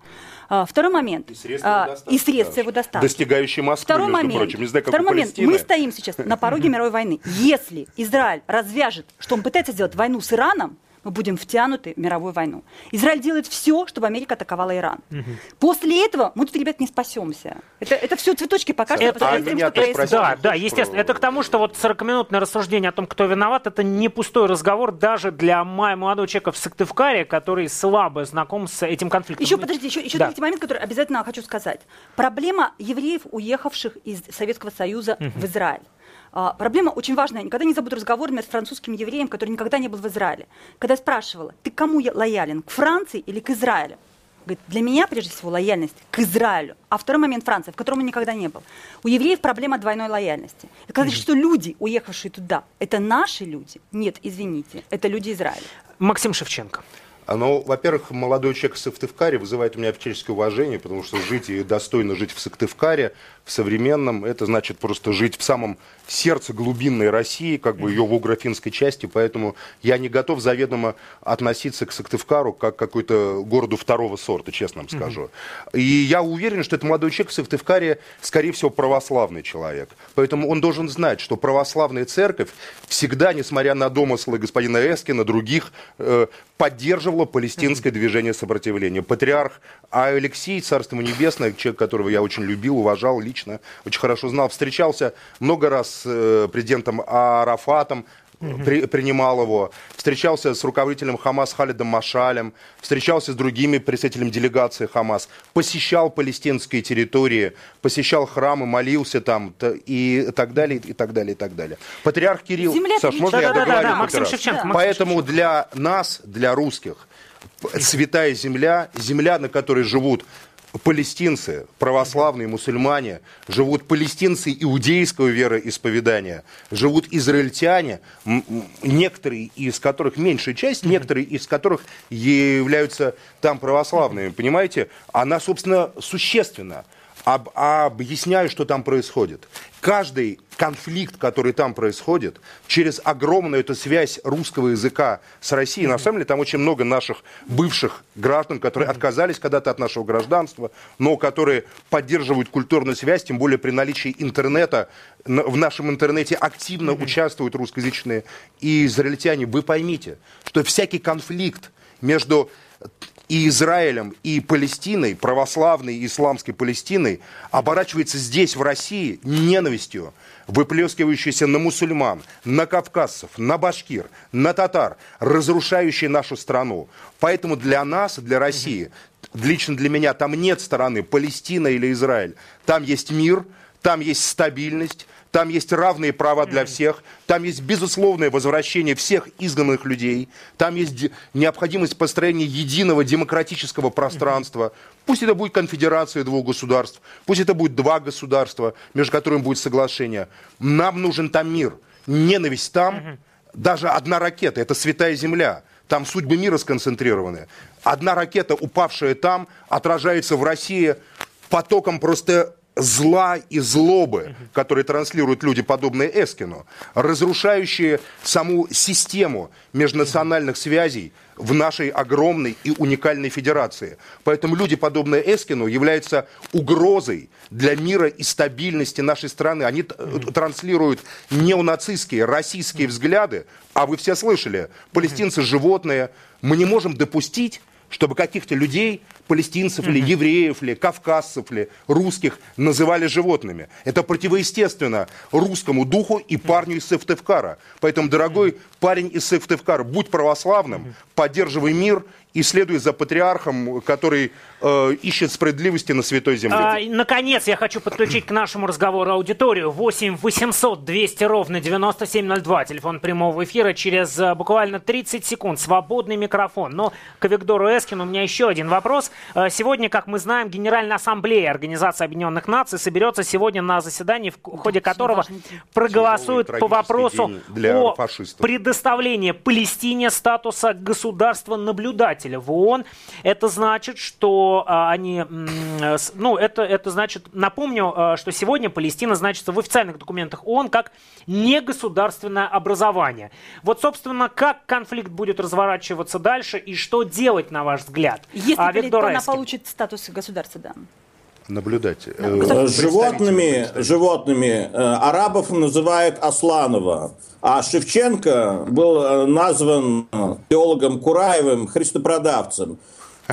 S7: А, второй момент. И
S3: средства, а, и
S7: средства его достаточно.
S3: Достигающие Москвы,
S7: второй между момент, прочим. Не знаю, как второй момент. Мы стоим сейчас на пороге мировой войны. Если Израиль развяжет, что он пытается сделать войну с Ираном, мы будем втянуты в мировую войну. Израиль делает все, чтобы Америка атаковала Иран. Угу. После этого мы тут, ребят, не спасемся. Это, это все цветочки покажут.
S2: Это, это, что происходит. Да, да, естественно. Это к тому, что вот 40-минутное рассуждение о том, кто виноват, это не пустой разговор даже для молодого человека в Сыктывкаре, который слабо знаком с этим конфликтом.
S7: Еще, подождите, еще, еще да. Третий момент, который обязательно хочу сказать. Проблема евреев, уехавших из Советского Союза угу. в Израиль. А, проблема очень важная. Я никогда не забуду разговор с французским евреем, который никогда не был в Израиле. Когда я спрашивала, ты кому лоялен, к Франции или к Израилю? Говорит, для меня, прежде всего, лояльность к Израилю. А второй момент Франция, в котором он никогда не был. У евреев проблема двойной лояльности. Это значит, что люди, уехавшие туда, это наши люди? Нет, извините, это люди Израиля.
S2: Максим Шевченко.
S3: Ну, во-первых, молодой человек в Сыктывкаре вызывает у меня всяческое уважение, потому что жить и достойно жить в Сыктывкаре, в современном, это значит просто жить в самом сердце глубинной России, как бы ее вуграфинской части, поэтому я не готов заведомо относиться к Сыктывкару как к какой-то городу второго сорта, честно вам скажу. И я уверен, что этот молодой человек в Сыктывкаре, скорее всего, православный человек. Поэтому он должен знать, что православная церковь всегда, несмотря на домыслы господина Эскина, других, э, поддерживала палестинское движение сопротивления. Патриарх Алексей, Царство Небесное, человек, которого я очень любил, уважал лично, очень хорошо знал, встречался много раз с э, президентом Арафатом, при, принимал его, встречался с руководителем Хамас Халидом Машалем, встречался с другими представителями делегации Хамас, посещал палестинские территории, посещал храмы, молился там и так далее, и так далее, и так далее. Патриарх Кирилл,
S7: Земля
S3: Саш, можно да, я да, договорю? Да, да, Максим Шевченко, да. Поэтому для нас, для русских, святая земля, земля, на которой живут палестинцы, православные мусульмане, живут палестинцы иудейского вероисповедания, живут израильтяне, некоторые из которых, меньшая часть, некоторые из которых являются там православными, понимаете? Она, собственно, существенна об, объясняю, что там происходит. Каждый конфликт, который там происходит, через огромную эту связь русского языка с Россией, на самом деле там очень много наших бывших граждан, которые отказались когда-то от нашего гражданства, но которые поддерживают культурную связь, тем более при наличии интернета, в нашем интернете активно участвуют русскоязычные и израильтяне. Вы поймите, что всякий конфликт между и Израилем, и Палестиной, православной исламской Палестиной, оборачивается здесь, в России, ненавистью, выплескивающейся на мусульман, на кавказцев, на башкир, на татар, разрушающей нашу страну. Поэтому для нас, для России, лично для меня, там нет стороны Палестина или Израиль. Там есть мир, там есть стабильность, там есть равные права для всех, там есть безусловное возвращение всех изгнанных людей, там есть необходимость построения единого демократического пространства. Пусть это будет конфедерация двух государств, пусть это будет два государства, между которыми будет соглашение. Нам нужен там мир. Ненависть там, даже одна ракета, это святая земля. Там судьбы мира сконцентрированы. Одна ракета, упавшая там, отражается в России потоком просто зла и злобы, которые транслируют люди, подобные Эскину, разрушающие саму систему межнациональных связей в нашей огромной и уникальной федерации. Поэтому люди, подобные Эскину, являются угрозой для мира и стабильности нашей страны. Они транслируют неонацистские, российские взгляды, а вы все слышали, палестинцы животные. Мы не можем допустить, чтобы каких-то людей палестинцев ли, евреев ли, кавказцев ли, русских называли животными. Это противоестественно русскому духу и парню из Сыктывкара. Поэтому, дорогой парень из Сыктывкара, будь православным, поддерживай мир и следуй за патриархом, который э, ищет справедливости на Святой Земле. А,
S2: наконец, я хочу подключить к нашему разговору аудиторию. 8 800 200 ровно 9702. Телефон прямого эфира через э, буквально 30 секунд. Свободный микрофон. Но к Виктору Эскину у меня еще один вопрос. Э, сегодня, как мы знаем, Генеральная Ассамблея Организации Объединенных Наций соберется сегодня на заседании, в ходе которого проголосуют по вопросу о предоставлении Палестине статуса государства-наблюдателя в ООН. Это значит, что а, они... Ну, это, это значит... Напомню, э, что сегодня Палестина значится в официальных документах ООН как негосударственное образование. Вот, собственно, как конфликт будет разворачиваться дальше и что делать, на ваш взгляд?
S7: Если а, Виктор она получит статус государства, да.
S3: Наблюдать.
S9: Э, животными, животными э, арабов называют Асланова, а Шевченко был э, назван теологом Кураевым христопродавцем.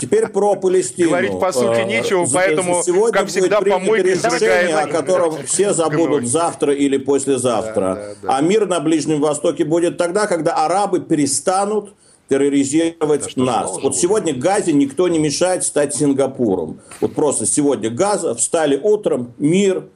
S9: Теперь про Палестину.
S3: Говорить по сути нечего, поэтому, Сегодня как всегда, помойка
S9: решение, о котором все забудут завтра или послезавтра. Да, да, да. А мир на Ближнем Востоке будет тогда, когда арабы перестанут терроризировать да, нас. Вот сегодня Газе никто не мешает стать Сингапуром. Вот просто сегодня Газа встали утром, мир,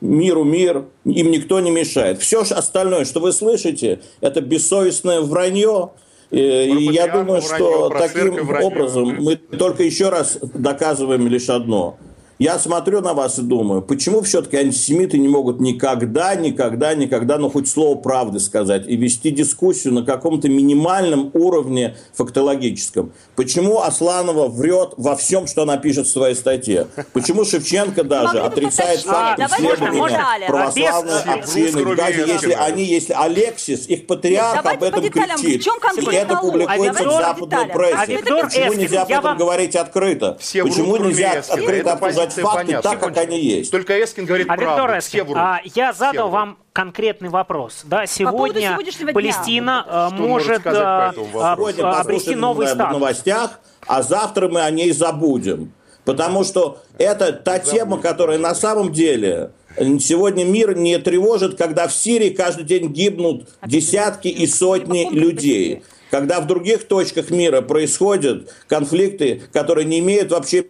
S9: миру мир, им никто не мешает. Все остальное, что вы слышите, это бессовестное вранье. И я думаю, что таким образом мы только еще раз доказываем лишь одно – я смотрю на вас и думаю, почему все-таки антисемиты не могут никогда, никогда, никогда, ну хоть слово правды сказать и вести дискуссию на каком-то минимальном уровне фактологическом. Почему Асланова врет во всем, что она пишет в своей статье? Почему Шевченко даже отрицает факт исследования православной общины, даже если они, если Алексис, их патриарх об этом кричит, и это публикуется в западной прессе. Почему нельзя об этом говорить открыто? Почему нельзя открыто обсуждать называть факты понятно. так, как они есть.
S3: Только Эскин говорит а правду.
S2: Эскин, а, я задал вам конкретный вопрос. Да, сегодня Палестина дня. Э, может а,
S9: а, обрести новый статус. в новостях, а завтра мы о ней забудем. Потому что это та тема, которая на самом деле сегодня мир не тревожит, когда в Сирии каждый день гибнут десятки и сотни людей когда в других точках мира происходят конфликты, которые не имеют вообще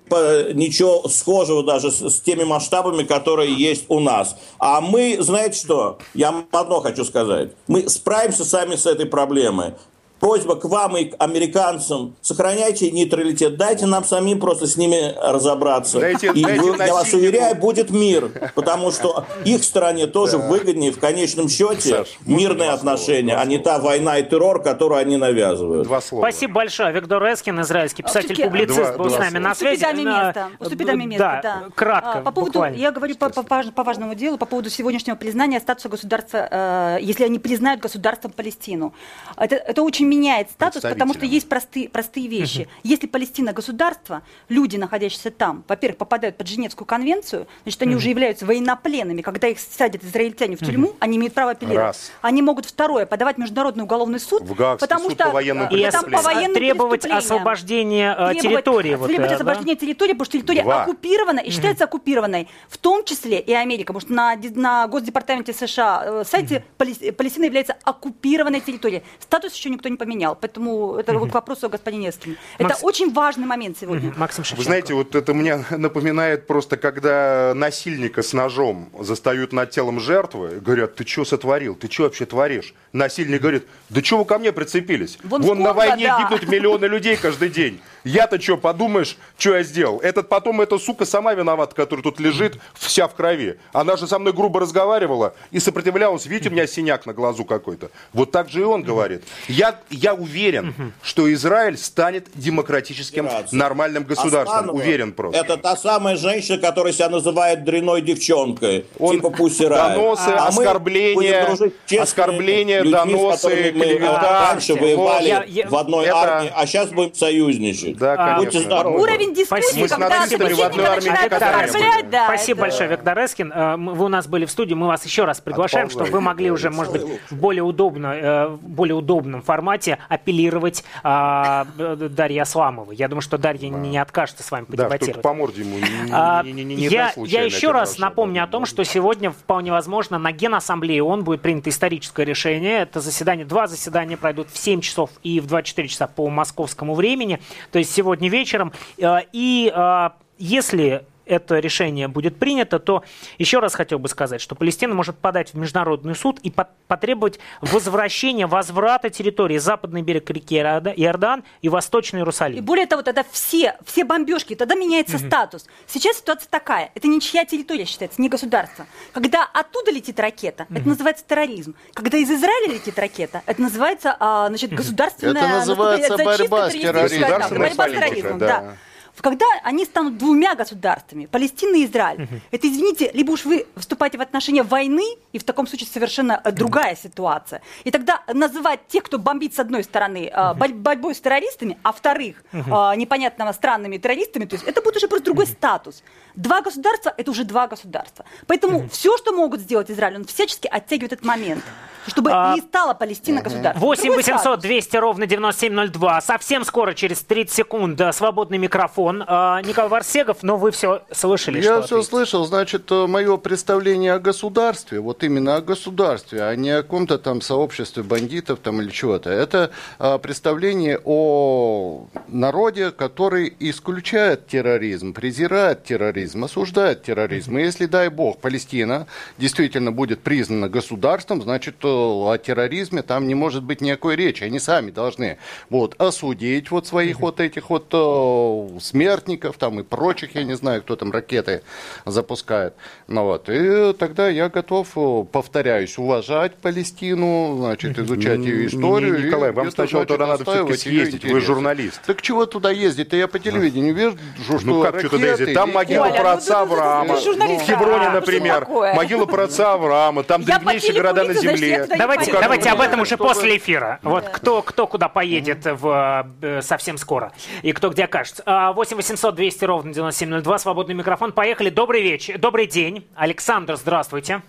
S9: ничего схожего даже с, теми масштабами, которые есть у нас. А мы, знаете что, я одно хочу сказать, мы справимся сами с этой проблемой. Просьба к вам и к американцам, сохраняйте нейтралитет, дайте нам самим просто с ними разобраться. Дайте, и дайте вы, я вас уверяю, будет мир, потому что их стране тоже да. выгоднее в конечном счете Саш, мирные отношения, слова, а не та война и террор, которую они навязывают.
S2: Два слова. Спасибо большое. Виктор Эскин, израильский писатель-публицист, был с нами на связи.
S7: Уступи место. Уступи место, да. да.
S2: Кратко,
S7: по поводу, Я говорю по, по, по важному делу, по поводу сегодняшнего признания статуса государства, э, если они признают государством Палестину. Это, это очень меняет статус, потому что есть простые, простые вещи. Угу. Если Палестина государство, люди, находящиеся там, во-первых, попадают под Женевскую конвенцию, значит, они угу. уже являются военнопленными. Когда их садят израильтяне в тюрьму, угу. они имеют право апеллировать. Раз. Они могут, второе, подавать международный уголовный суд,
S3: в потому
S7: суд что
S3: по военным
S2: и там по военным требовать освобождения э, требовать, территории.
S7: Требовать вот, освобождения да? территории, потому что территория Два. оккупирована и считается угу. оккупированной, в том числе и Америка, потому что на, на Госдепартаменте США э, сайте угу. Палестина является оккупированной территорией. Статус еще никто не поменял, поэтому это вот к вопросу о господине Эскине. Это очень важный момент сегодня.
S2: Максим
S3: Вы знаете, вот это мне напоминает просто, когда насильника с ножом застают над телом жертвы, говорят, ты что сотворил, ты что вообще творишь? Насильник говорит, да что вы ко мне прицепились? Вон, Вон на войне да. гибнут миллионы людей каждый день. Я-то что, подумаешь, что я сделал? Этот потом, эта сука сама виновата, которая тут лежит, вся в крови. Она же со мной грубо разговаривала и сопротивлялась. Видите, у меня синяк на глазу какой-то. Вот так же и он говорит. Я, я уверен, что Израиль станет демократическим нормальным государством. Уверен просто.
S9: Это та самая женщина, которая себя называет дряной девчонкой. Он типа Пусирай.
S3: Доносы, а оскорбления, оскорбления, доносы, клевета.
S9: Раньше воевали в одной армии, а сейчас будем союзничать.
S3: Да, конечно.
S7: Уровень дискуссии,
S3: мы когда собеседника начинают
S2: оскорблять, да. Спасибо большое, Виктор Эскин. Э, вы у нас были в студии, мы вас еще раз приглашаем, чтобы вы могли уже, может быть, в более, удобно, э, в более удобном формате апеллировать а, Дарье Асламовой. Я думаю, что Дарья не откажется с вами подебатировать. Да,
S3: по морде ему
S2: а, я, я еще раз напомню о том, что сегодня вполне возможно на Генассамблее он будет принято историческое решение. Это заседание, два заседания пройдут в 7 часов и в 24 часа по московскому времени. То есть сегодня вечером. Э, и э, если это решение будет принято, то еще раз хотел бы сказать, что Палестина может подать в Международный суд и потребовать возвращения, возврата территории Западный берег реки Иордан и Восточный Иерусалим.
S7: И более того, тогда все, все бомбежки, тогда меняется угу. статус. Сейчас ситуация такая, это ничья территория считается, не государство. Когда оттуда летит ракета, угу. это называется терроризм. Когда из Израиля летит ракета, это называется а, значит, государственная...
S6: Это называется борьба с терроризмом.
S7: Борьба с терроризмом, да когда они станут двумя государствами, Палестина и Израиль, угу. это, извините, либо уж вы вступаете в отношения войны, и в таком случае совершенно э, другая ситуация. И тогда называть тех, кто бомбит с одной стороны угу. борьбой с террористами, а вторых угу. непонятно странными террористами, то есть это будет уже просто другой угу. статус. Два государства – это уже два государства. Поэтому угу. все, что могут сделать Израиль, он всячески оттягивает этот момент чтобы а, не стала Палестина государством.
S2: 8 800 200 ровно 9702. Совсем скоро, через 30 секунд, свободный микрофон. А, Николай Варсегов, но вы все слышали,
S6: Я все ответить. слышал. Значит, э, мое представление о государстве, вот именно о государстве, а не о каком-то там сообществе бандитов там или чего-то. Это а, представление о народе, который исключает терроризм, презирает терроризм, осуждает терроризм. И если, дай бог, Палестина действительно будет признана государством, значит, о терроризме там не может быть никакой речи. Они сами должны вот, осудить вот своих вот этих вот о, э, смертников там и прочих, я не знаю, кто там ракеты запускает. Ну, вот. И тогда я готов, э, повторяюсь, уважать Палестину, значит, изучать ее историю.
S3: Николай, вам сначала туда надо все-таки съездить, вы журналист.
S6: Так чего туда ездить-то? Я по телевидению вижу, что
S3: Ну как что туда ездить? Там могила про отца Авраама. В Хевроне, например. Могила про отца Авраама. Там древнейшие города на земле
S2: давайте, давайте об этом уже после эфира. Вот кто, кто куда поедет в, э, совсем скоро и кто где окажется. 8 800 200 ровно 9702, свободный микрофон. Поехали. Добрый вечер, добрый день. Александр, здравствуйте.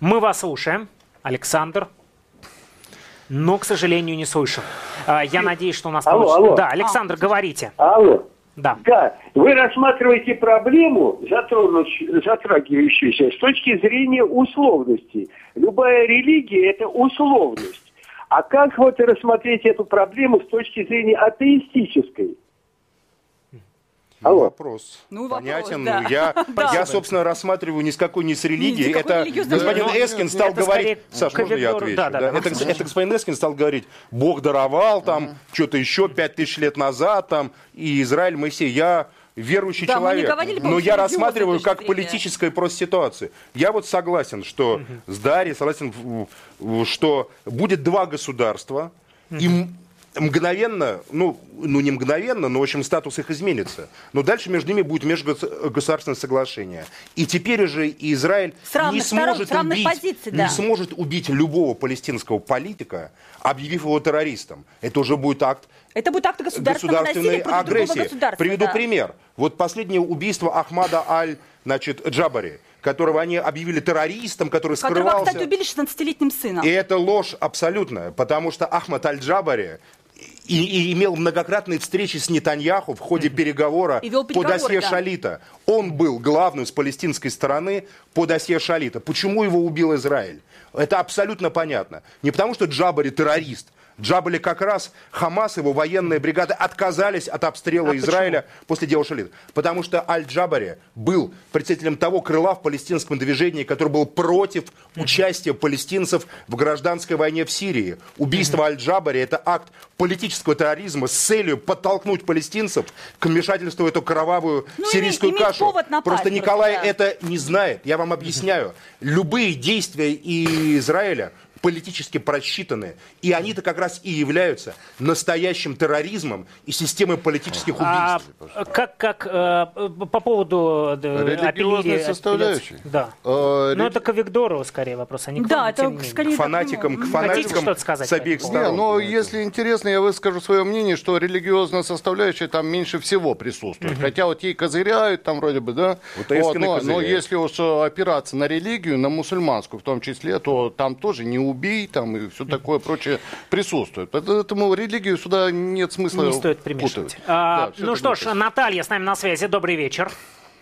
S2: Мы вас слушаем. Александр. Но, к сожалению, не слышим. А, я надеюсь, что у нас
S10: алло, получится. Алло.
S2: Да, Александр, а. говорите.
S10: Алло.
S2: Да.
S10: Да. Вы рассматриваете проблему, затрагивающуюся с точки зрения условности. Любая религия – это условность. А как вот рассмотреть эту проблему с точки зрения атеистической?
S3: Алло. Вопрос. Ну, Понятен. Вопрос, да. Я, да. я, собственно, рассматриваю ни с какой ни с религией. Это господин Эскин стал это говорить... Саш, можно я отвечу? Да, да, да, это, это господин Эскин стал говорить, Бог даровал там, uh что-то еще пять тысяч лет назад там, и Израиль, Моисей. Я верующий да, человек. Говорили, но я рассматриваю как зрения. политическая просто ситуация. Я вот согласен, что угу. с Дарьей, согласен, что будет два государства, угу. и мгновенно, ну, ну не мгновенно, но в общем статус их изменится. Но дальше между ними будет межгосударственное соглашение. И теперь уже Израиль не, сможет убить, позиций, да. не сможет убить любого палестинского политика, объявив его террористом. Это уже будет акт
S7: это будет акт государственного государственной насилия агрессии.
S3: Приведу да. пример. Вот последнее убийство Ахмада Аль значит, Джабари которого они объявили террористом, который скрывался. Которого,
S7: кстати, убили 16-летним сыном.
S3: И это ложь абсолютная, потому что Ахмад Аль-Джабари и, и имел многократные встречи с Нетаньяху в ходе переговора по досье да. Шалита. Он был главным с палестинской стороны по досье Шалита. Почему его убил Израиль? Это абсолютно понятно. Не потому, что Джабари террорист, Джабали как раз Хамас, его военные бригады отказались от обстрела а Израиля почему? после дела Шалит. Потому что Аль-Джабари был представителем того крыла в палестинском движении, который был против участия палестинцев в гражданской войне в Сирии. Убийство Аль-Джабари – это акт политического терроризма с целью подтолкнуть палестинцев к вмешательству в эту кровавую ну, сирийскую иметь, кашу. Напасть, просто Николай да. это не знает. Я вам объясняю. Любые действия Израиля политически просчитаны. И они-то как раз и являются настоящим терроризмом и системой политических а убийств.
S2: А, как, как э, по поводу
S6: э, Религиозной составляющей?
S2: Да. Э, Но это к Виктору скорее вопрос, а не к
S7: Да, это скорее
S3: к фанатикам, к фанатикам
S2: что-то сказать
S3: с обеих сторон.
S6: Не, но если интересно, я выскажу свое мнение, что религиозная составляющая там меньше всего присутствует. Угу. Хотя вот ей козыряют там вроде бы, да? Вот, вот, но, но если уж опираться на религию, на мусульманскую в том числе, то там тоже не убийство убей, там и все такое прочее присутствует. Поэтому религию сюда нет смысла
S2: Не стоит примешивать. А, да, ну что ж, Наталья с нами на связи. Добрый вечер.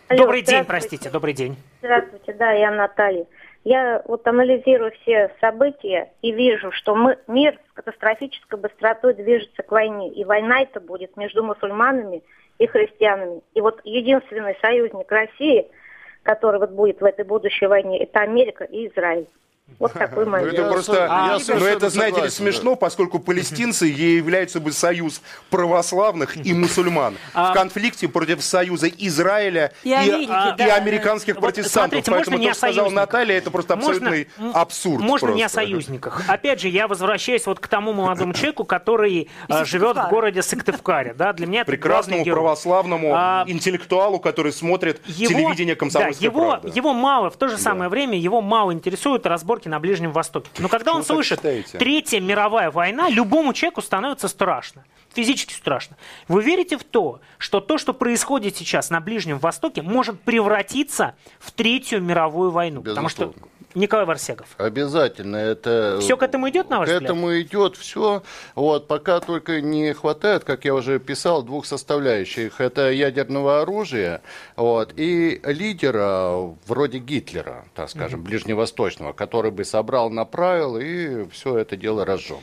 S2: Алло, добрый день, простите, добрый день.
S11: Здравствуйте, да, я Наталья. Я вот анализирую все события и вижу, что мы, мир с катастрофической быстротой движется к войне. И война это будет между мусульманами и христианами. И вот единственный союзник России, который вот будет в этой будущей войне, это Америка и Израиль. Вот такой момент.
S3: Ну, это просто, а, ну, это, знаете ли, смешно, да. поскольку палестинцы являются бы союз православных и мусульман а... в конфликте против союза Израиля и, и, Америки, и, да. и американских протестантов. Смотрите, Поэтому то, что сказала Наталья, это просто абсолютный можно, абсурд.
S2: Можно
S3: просто.
S2: не о союзниках. Опять же, я возвращаюсь вот к тому молодому человеку, который а, живет в городе Сыктывкаре. Да, для меня это
S3: Прекрасному православному а... интеллектуалу, который смотрит его, телевидение комсомольской
S2: да, его, его мало, в то же самое да. время, его мало интересует разбор разборки на Ближнем Востоке. Но когда Почему он слышит Третья мировая война, любому человеку становится страшно. Физически страшно. Вы верите в то, что то, что происходит сейчас на Ближнем Востоке, может превратиться в Третью мировую войну?
S6: Безусловно.
S2: Потому что Николай Варсегов.
S6: Обязательно. Это...
S2: Все к этому идет, на ваш
S6: К взгляд? этому идет все. Вот, пока только не хватает, как я уже писал, двух составляющих. Это ядерного оружия вот, и лидера вроде Гитлера, так скажем, mm-hmm. ближневосточного, который бы собрал, направил и все это дело разжег.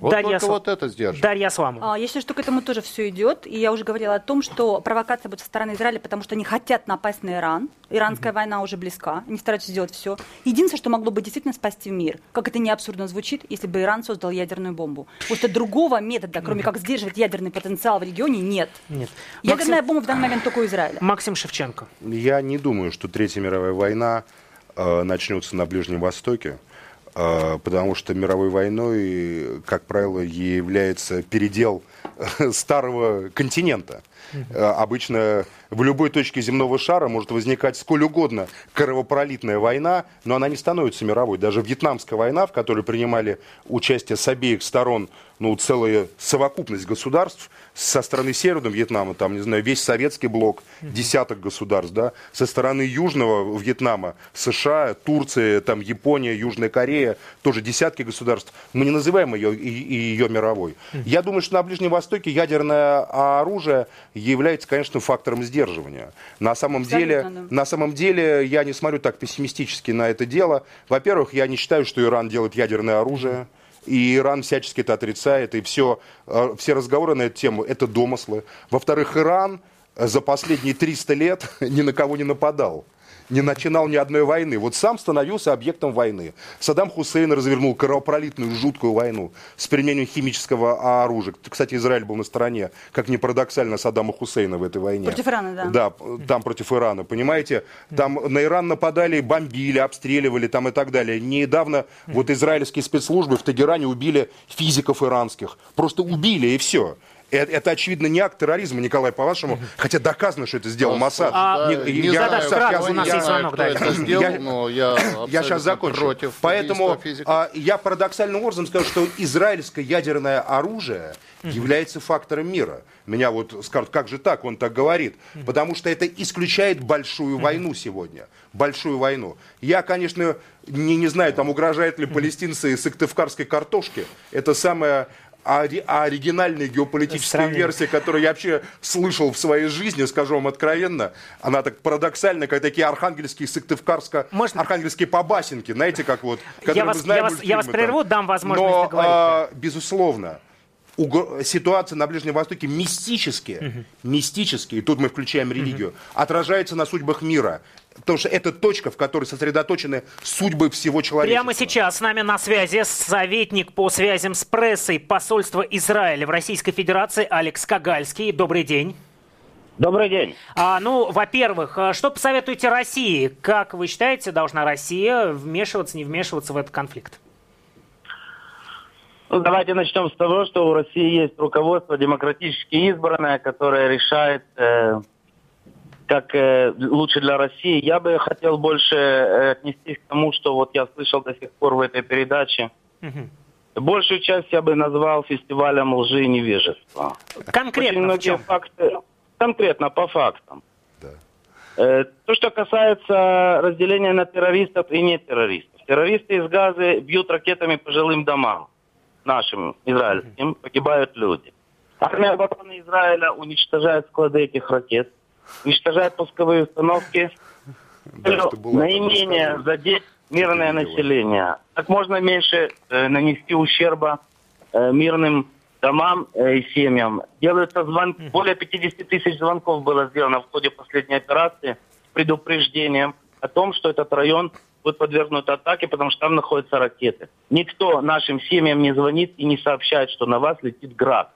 S6: Вот Дарья только Сл... вот это сдерживает.
S2: Дарья Сламова.
S7: А, я считаю, что к этому тоже все идет. И я уже говорила о том, что провокация будет со стороны Израиля, потому что они хотят напасть на Иран. Иранская mm-hmm. война уже близка. Они стараются сделать все. Единственное, что могло бы действительно спасти мир, как это не абсурдно звучит, если бы Иран создал ядерную бомбу. Потому что другого метода, кроме mm-hmm. как сдерживать ядерный потенциал в регионе, нет. Нет. Ядерная Максим... бомба в данный момент только у Израиля.
S2: Максим Шевченко.
S3: Я не думаю, что Третья мировая война э, начнется на Ближнем Востоке. А, потому что мировой войной, как правило, является передел старого континента. А, обычно в любой точке земного шара может возникать сколь угодно кровопролитная война, но она не становится мировой. Даже Вьетнамская война, в которой принимали участие с обеих сторон ну, целая совокупность государств, со стороны Северного Вьетнама, там, не знаю, весь советский блок, десяток государств, да, со стороны Южного Вьетнама, США, Турция, там, Япония, Южная Корея, тоже десятки государств. Мы не называем ее, ее мировой. Я думаю, что на Ближнем Востоке ядерное оружие является, конечно, фактором сдерживания. На самом, деле, да. на самом деле я не смотрю так пессимистически на это дело. Во-первых, я не считаю, что Иран делает ядерное оружие. И Иран всячески это отрицает. И все, э, все разговоры на эту тему – это домыслы. Во-вторых, Иран за последние 300 лет ни на кого не нападал не начинал ни одной войны. Вот сам становился объектом войны. Саддам Хусейн развернул кровопролитную, жуткую войну с применением химического оружия. Кстати, Израиль был на стороне, как ни парадоксально, Саддама Хусейна в этой войне.
S7: Против Ирана, да.
S3: Да, там против Ирана, понимаете? Там на Иран нападали, бомбили, обстреливали там и так далее. Недавно вот израильские спецслужбы в Тегеране убили физиков иранских. Просто убили и все. Это, это, очевидно, не акт терроризма, Николай, по-вашему, хотя доказано, что это сделал Масад.
S7: А, не, не я, знаю, я, я, у нас я, есть звонок, да.
S3: Это сделал, я, но я, я сейчас закончу. Против Поэтому а, я парадоксальным образом скажу, что израильское ядерное оружие является фактором мира. Меня вот скажут, как же так, он так говорит. Потому что это исключает большую войну сегодня. Большую войну. Я, конечно, не, не знаю, там угрожают ли палестинцы сыктывкарской картошки. Это самое а, а оригинальная геополитическая версия, которую я вообще слышал в своей жизни, скажу вам откровенно, она так парадоксальна, как такие архангельские, сыктывкарско, Можно... архангельские побасенки, знаете, как вот,
S2: я вас, знаем я вас, я вас прерву, дам возможность Но, договорить.
S3: А, безусловно, ситуация на Ближнем Востоке мистически, угу. мистически, и тут мы включаем религию, угу. отражается на судьбах мира. Потому что это точка, в которой сосредоточены судьбы всего человечества.
S2: Прямо сейчас с нами на связи советник по связям с прессой посольства Израиля в Российской Федерации Алекс Кагальский. Добрый день.
S12: Добрый день.
S2: А, ну, во-первых, а что посоветуете России? Как вы считаете, должна Россия вмешиваться, не вмешиваться в этот конфликт?
S12: Ну, давайте начнем с того, что у России есть руководство демократически избранное, которое решает э, как э, лучше для России. Я бы хотел больше э, отнестись к тому, что вот я слышал до сих пор в этой передаче. Угу. Большую часть я бы назвал фестивалем лжи и невежества.
S2: Конкретно
S12: Очень в чем? Факты, конкретно, по фактам. Да. Э, то, что касается разделения на террористов и нетеррористов. Террористы из Газы бьют ракетами по жилым домам нашим, израильским, погибают люди. Армия обороны Израиля уничтожает склады этих ракет уничтожает пусковые установки, да, наименее задеть мирное население. Как можно меньше э, нанести ущерба э, мирным домам э, и семьям. Делаются звонки, более 50 тысяч звонков было сделано в ходе последней операции с предупреждением о том, что этот район будет подвергнут атаке, потому что там находятся ракеты. Никто нашим семьям не звонит и не сообщает, что на вас летит град.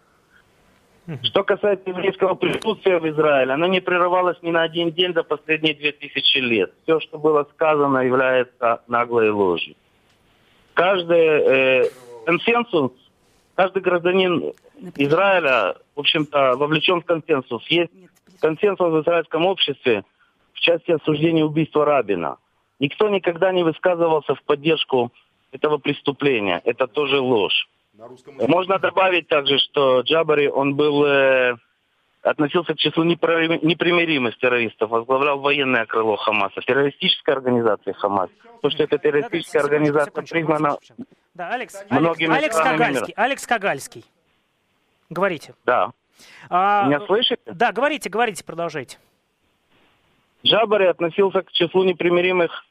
S12: Что касается еврейского присутствия в Израиле, оно не прерывалось ни на один день за последние две тысячи лет. Все, что было сказано, является наглой ложью. Каждый э, консенсус, каждый гражданин Израиля, в общем-то, вовлечен в консенсус. Есть консенсус в израильском обществе в части осуждения убийства Рабина. Никто никогда не высказывался в поддержку этого преступления. Это тоже ложь. Можно добавить также, что Джабари, он был, э, относился к числу непримиримых террористов, возглавлял военное крыло Хамаса, террористическая организация Хамас. То, что эта террористическая организация признана
S2: да, Алекс, многими Алекс, Кагальский, мира. Алекс Кагальский. Говорите.
S12: Да. А, Меня слышите?
S2: Да, говорите, говорите, продолжайте.
S12: Джабари относился к числу непримиримых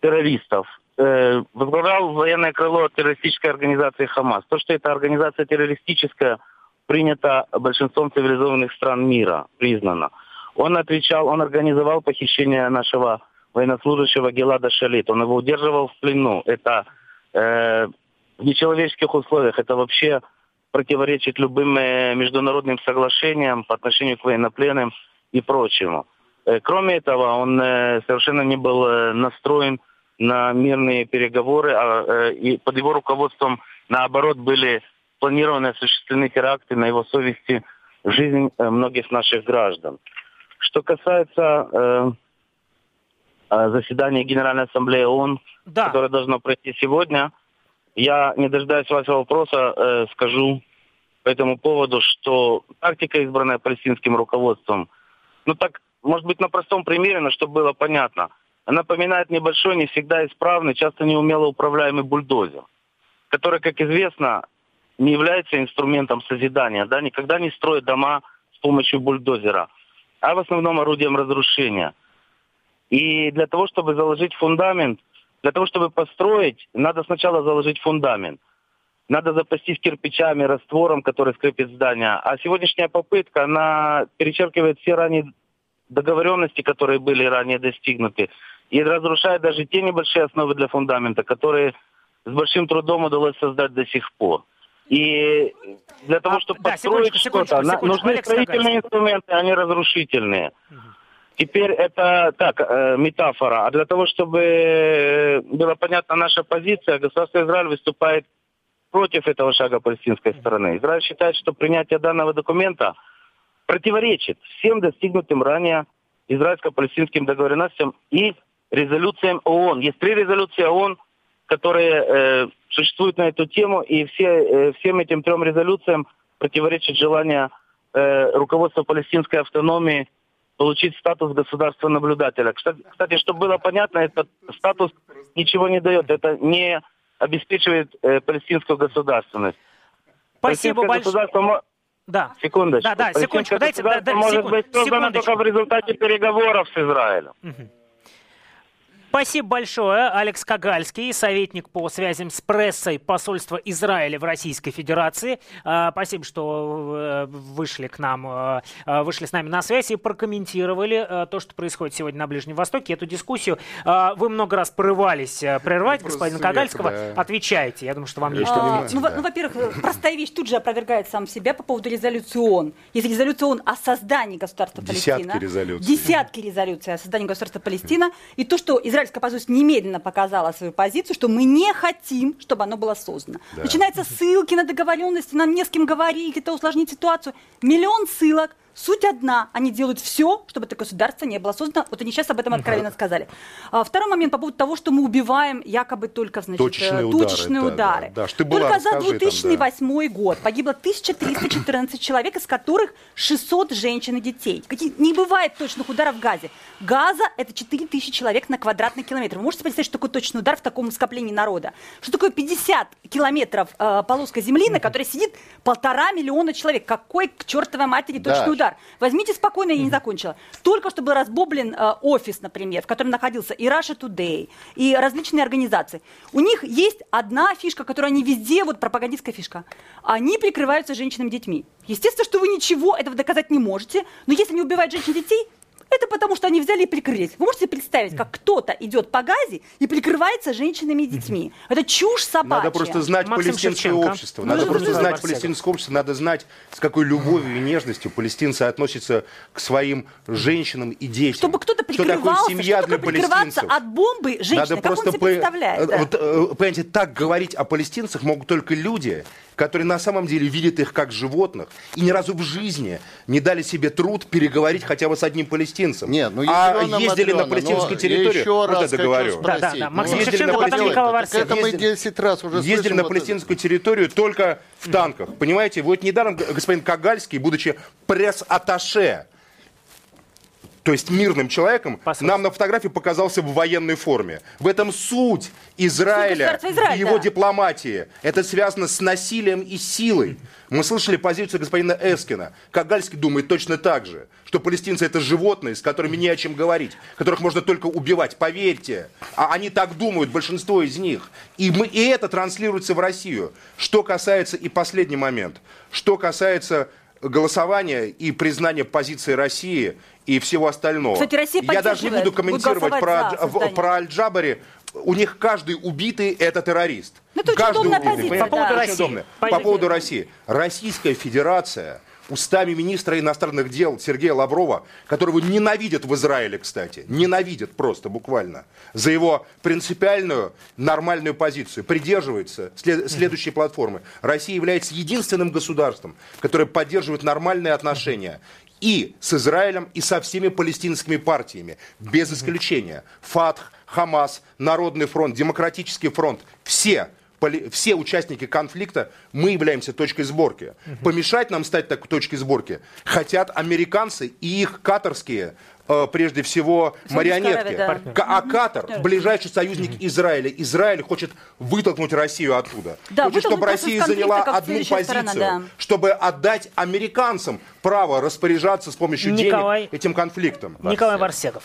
S12: террористов э, возглавлял военное крыло террористической организации Хамас. То, что эта организация террористическая, принята большинством цивилизованных стран мира, признана. Он отвечал, он организовал похищение нашего военнослужащего Гелада Шалит. Он его удерживал в плену. Это э, в нечеловеческих условиях. Это вообще противоречит любым э, международным соглашениям по отношению к военнопленным и прочему. Э, кроме этого, он э, совершенно не был настроен на мирные переговоры, а, э, и под его руководством, наоборот, были планированы осуществлены теракты на его совести жизнь э, многих наших граждан. Что касается э, э, заседания Генеральной Ассамблеи ООН, да. которое должно пройти сегодня, я, не дожидаясь вашего вопроса, э, скажу по этому поводу, что тактика, избранная палестинским руководством, ну так, может быть, на простом примере, но чтобы было понятно – напоминает небольшой, не всегда исправный, часто неумело управляемый бульдозер, который, как известно, не является инструментом созидания, да, никогда не строит дома с помощью бульдозера, а в основном орудием разрушения. И для того, чтобы заложить фундамент, для того, чтобы построить, надо сначала заложить фундамент. надо запастись кирпичами, раствором, который скрепит здание. А сегодняшняя попытка, она перечеркивает все ранее договоренности, которые были ранее достигнуты, и разрушает даже те небольшие основы для фундамента, которые с большим трудом удалось создать до сих пор. И для того, а, чтобы да, построить что-то, нужны Алекс строительные инструменты, а не разрушительные. Угу. Теперь это так, э, метафора. А для того, чтобы э, была понятна наша позиция, государство Израиль выступает против этого шага палестинской стороны. Израиль считает, что принятие данного документа противоречит всем достигнутым ранее израильско-палестинским договоренностям и резолюциям ООН. Есть три резолюции ООН, которые э, существуют на эту тему, и все, э, всем этим трем резолюциям противоречит желание э, руководства палестинской автономии получить статус государства-наблюдателя. Кстати, кстати, чтобы было понятно, этот статус ничего не дает. Это не обеспечивает э, палестинскую государственность.
S2: Спасибо большое.
S12: Да. Секундочку.
S2: Да, да, секундочку. Дайте, да, да,
S12: может секунд, быть создано только в результате переговоров с Израилем. Угу.
S2: Спасибо большое. Алекс Кагальский, советник по связям с прессой посольства Израиля в Российской Федерации. А, спасибо, что э, вышли к нам, э, э, вышли с нами на связь и прокомментировали то, что происходит сегодня на Ближнем Востоке, эту дискуссию. Вы много раз порывались прервать ну, господина Кагальского. Да. Отвечайте. Я думаю, что вам есть что
S7: ну, ну, во-первых, простая вещь тут же опровергает сам себя по поводу резолюции ООН. Если резолюция ООН о создании государства
S3: Десятки
S7: Палестина.
S3: Резолюций.
S7: Десятки резолюций о создании государства Палестина. И то, что Израиль израильская оппозиция немедленно показала свою позицию, что мы не хотим, чтобы оно было создано. Да. Начинаются ссылки на договоренности, нам не с кем говорить, это усложнит ситуацию. Миллион ссылок – Суть одна, они делают все, чтобы это государство не было создано. Вот они сейчас об этом откровенно сказали. А, второй момент по поводу того, что мы убиваем якобы только значит,
S3: точечные удары. Точечные
S7: да, удары. Да, да. Только была, за 2008 там, да. год погибло 1314 человек, из которых 600 женщин и детей. Какие, не бывает точных ударов в Газе. Газа – это 4000 человек на квадратный километр. Вы можете представить, что такое точный удар в таком скоплении народа? Что такое 50 километров э, полоска земли, на которой сидит полтора миллиона человек? Какой к чертовой матери точный да. удар? Удар. Возьмите спокойно, я не закончила. Только что был разбоблен э, офис, например, в котором находился и Russia Today, и различные организации. У них есть одна фишка, которую они везде, вот пропагандистская фишка. Они прикрываются женщинами и детьми. Естественно, что вы ничего этого доказать не можете, но если не убивают женщин и детей, это потому, что они взяли и прикрылись. Вы можете представить, как кто-то идет по газе и прикрывается женщинами и детьми? Это чушь собачья.
S3: Надо просто знать Максим палестинское Шевченко. общество. Надо ну, просто знать палестинское общество. Надо знать, с какой любовью и нежностью палестинцы относятся к своим женщинам и детям.
S7: Чтобы кто-то прикрывался, что такое семья что для палестинцев. от бомбы женщины, Надо как просто он себе по... представляет. Да. Вот,
S3: э, понимаете, так говорить о палестинцах могут только люди, которые на самом деле видят их как животных и ни разу в жизни не дали себе труд переговорить хотя бы с одним палестинцем.
S6: Нет, ну
S3: а ездили Матрена, на палестинскую территорию.
S6: Еще вот раз это говорю.
S7: Да, да, да. Максим ну, Шевченко, потом
S6: Николай Варсен. Это мы 10 раз уже
S3: Ездили на палестинскую это. территорию только в танках. Понимаете, вот недаром господин Кагальский, будучи пресс-атташе то есть мирным человеком, Послушайте. нам на фотографии показался в военной форме. В этом суть Израиля Израиль, и его да. дипломатии. Это связано с насилием и силой. Мы слышали позицию господина Эскина. Кагальский думает точно так же, что палестинцы это животные, с которыми не о чем говорить, которых можно только убивать. Поверьте, а они так думают, большинство из них. И, мы, и это транслируется в Россию. Что касается, и последний момент, что касается голосования и признания позиции России и всего остального.
S7: Кстати, Россия
S3: Я даже не буду комментировать про, про Аль-Джабари. У них каждый убитый это террорист.
S7: Ну, это
S3: каждый
S7: убитый. Позиция,
S3: по поводу да. России. По поводу России. Российская Федерация устами министра иностранных дел Сергея Лаврова, которого ненавидят в Израиле, кстати, ненавидят просто буквально, за его принципиальную нормальную позицию, придерживается след- следующей платформы. Россия является единственным государством, которое поддерживает нормальные отношения и с Израилем, и со всеми палестинскими партиями, без исключения. ФАТХ, Хамас, Народный фронт, Демократический фронт, все все участники конфликта, мы являемся точкой сборки. Помешать нам стать такой точкой сборки хотят американцы и их катарские прежде всего марионетки. да. А Катар, ближайший союзник Израиля, Израиль хочет вытолкнуть Россию оттуда. Да, хочет, чтобы Россия заняла одну позицию, сторона, да. чтобы отдать американцам право распоряжаться с помощью Николай... денег этим конфликтом.
S2: Николай Варсегов.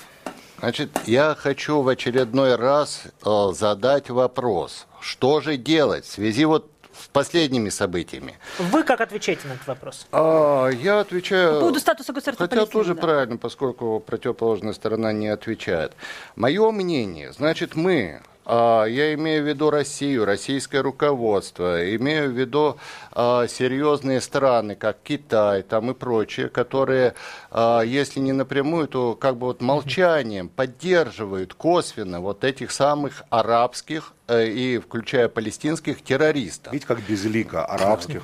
S6: Значит, я хочу в очередной раз э, задать вопрос. Что же делать в связи вот последними событиями.
S2: Вы как отвечаете на этот вопрос?
S6: А, я отвечаю...
S7: По поводу статуса государства
S6: Хотя Палестины, тоже да. правильно, поскольку противоположная сторона не отвечает. Мое мнение, значит, мы я имею в виду Россию, российское руководство, имею в виду а, серьезные страны, как Китай там и прочие, которые, а, если не напрямую, то как бы вот молчанием поддерживают косвенно вот этих самых арабских Э, и включая палестинских террористов.
S3: Видите, как безлика арабских.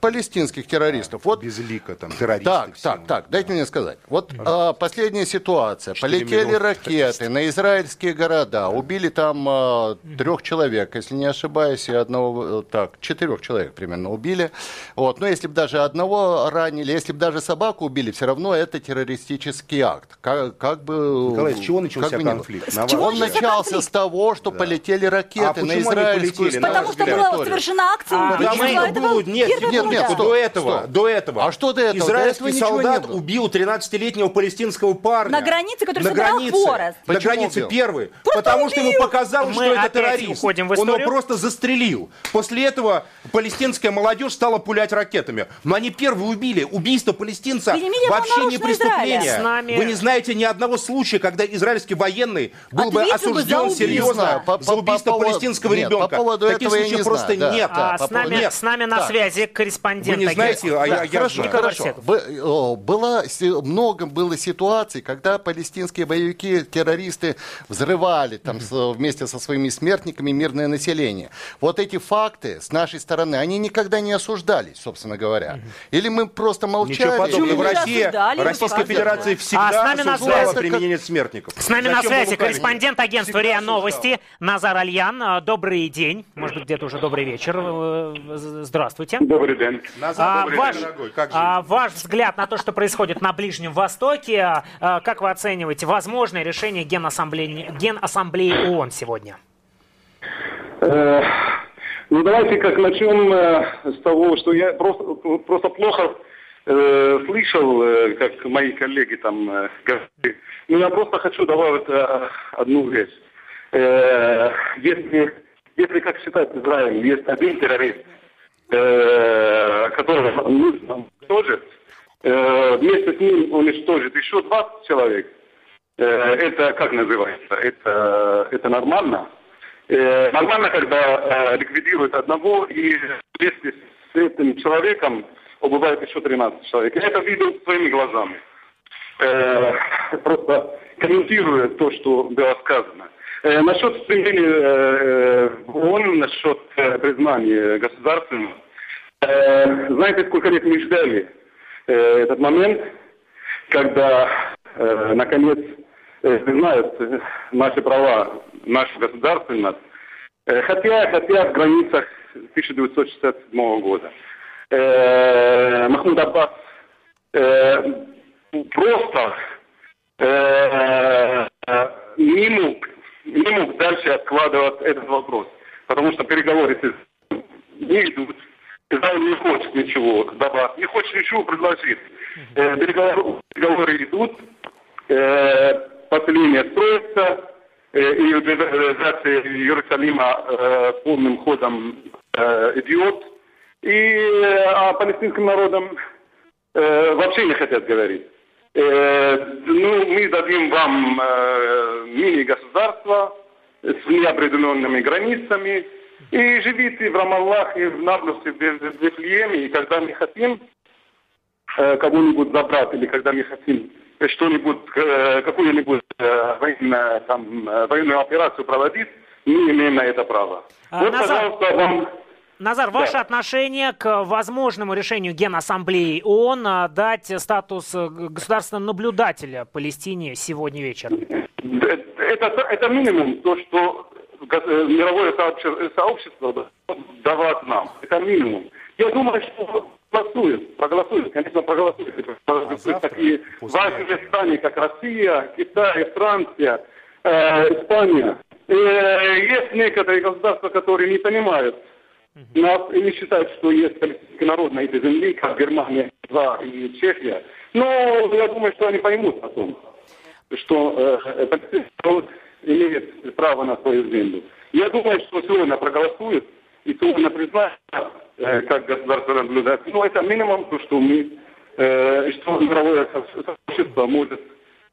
S6: Палестинских террористов. Вот.
S3: Безлика там, террористов.
S6: Так, так, так, дайте мне сказать. Вот а, последняя ситуация. Полетели ракеты на израильские города, убили там а, трех человек, если не ошибаюсь, и одного, э, так, четырех человек примерно убили. Вот. Но если бы даже одного ранили, если бы даже собаку убили, все равно это террористический акт. Как, как бы...
S3: Николай, с чего начался конфликт?
S6: С чего Он начался конфликт? с того, что да. полетели ракеты а на израильскую
S7: полетели? Потому что была совершена акция а,
S3: убийства. Это был нет, нет, нет, что? до этого, что? до этого.
S6: А что до этого?
S3: Израильский до этого солдат убил 13-летнего палестинского парня.
S7: На границе, который на собирал границе, хворост.
S3: На границе убил? первый. Просто потому убил. что ему показалось, что это террорист. Он его просто застрелил. После этого палестинская молодежь стала пулять ракетами. Но они первые убили. Убийство палестинца вообще не преступление. Вы не знаете ни одного случая, когда израильский военный был бы осужден серьезно за убийство палестинского нет, ребенка. По поводу Таких этого случаев просто
S2: да.
S3: нет.
S2: А, с, нами, нет. с нами на так. связи корреспондент.
S3: Вы не знаете, а да, я,
S6: хорошо,
S3: я
S6: хорошо. Было, много было ситуаций, когда палестинские боевики, террористы взрывали там mm-hmm. вместе со своими смертниками мирное население. Вот эти факты с нашей стороны, они никогда не осуждались, собственно говоря. Или мы просто молчали. Ничего
S3: подобного. В России, Российской Федерации всегда а с нами осуждала применение смертников.
S2: С нами Зачем на связи корреспондент агентства РИА Новости Назар Альян. А, добрый день, может быть, где-то уже добрый вечер. Э, здравствуйте.
S13: Добрый день.
S2: Назад, а, добрый ваш, день, дорогой. Как а, ваш взгляд на то, что происходит на Ближнем Востоке, а, как вы оцениваете возможное решение Генассамблеи, Генассамблеи ООН сегодня?
S13: Э, ну, давайте как начнем э, с того, что я просто, просто плохо э, слышал, э, как мои коллеги там говорили. Но я просто хочу добавить э, одну вещь. Э, если, если, как считает Израиль, есть один террорист, э, который нужно уничтожить, э, вместе с ним уничтожит еще 20 человек, это как называется? Это, это нормально? Э, нормально, когда э, ликвидируют одного и вместе с этим человеком убывает еще 13 человек. Я это видел своими глазами. Э, просто комментируя то, что было сказано. Э, насчет стремления э, ООН, насчет э, признания государственного, э, знаете, сколько лет мы ждали э, этот момент, когда, э, наконец, э, признают наши права, нашу государственность, э, хотя, хотя в границах 1967 года. Э, Махмуд Аббас э, просто э, э, не мог не мог дальше откладывать этот вопрос, потому что переговоры не идут. Израиль не хочет ничего добавить, не хочет ничего предложить. Э, переговоры идут, поселение строится, э, и реализация Иерусалима э, полным ходом э, идет. И э, а палестинским народом э, вообще не хотят говорить. Ну, мы дадим вам мини-государство с неопределенными границами, и живите в Рамаллах и в Наблюсе, в Вифлееме, и когда мы хотим кого-нибудь забрать, или когда мы хотим что-нибудь, э, какую-нибудь э, военную, там, э, военную операцию проводить, мы имеем на это право.
S2: А, вот, назад... пожалуйста, вам Назар, да. ваше отношение к возможному решению Генассамблеи ООН дать статус государственного наблюдателя Палестине сегодня вечером?
S13: Это, это минимум, то, что мировое сообщество давало нам. Это минимум. Я думаю, что проголосуют, проголосуют, конечно, проголосуют. А такие важные страны, как Россия, Китай, Франция, э, Испания. Э, есть некоторые государства, которые не понимают нас и не считают, что есть палестинский народ на этой земле, как Германия, два и Чехия. Но я думаю, что они поймут о том, что э, палестинский народ имеет право на свою землю. Я думаю, что сегодня проголосуют, и признать, э, как государство наблюдает. Ну, это минимум, то, что мы, э, что мировое сообщество может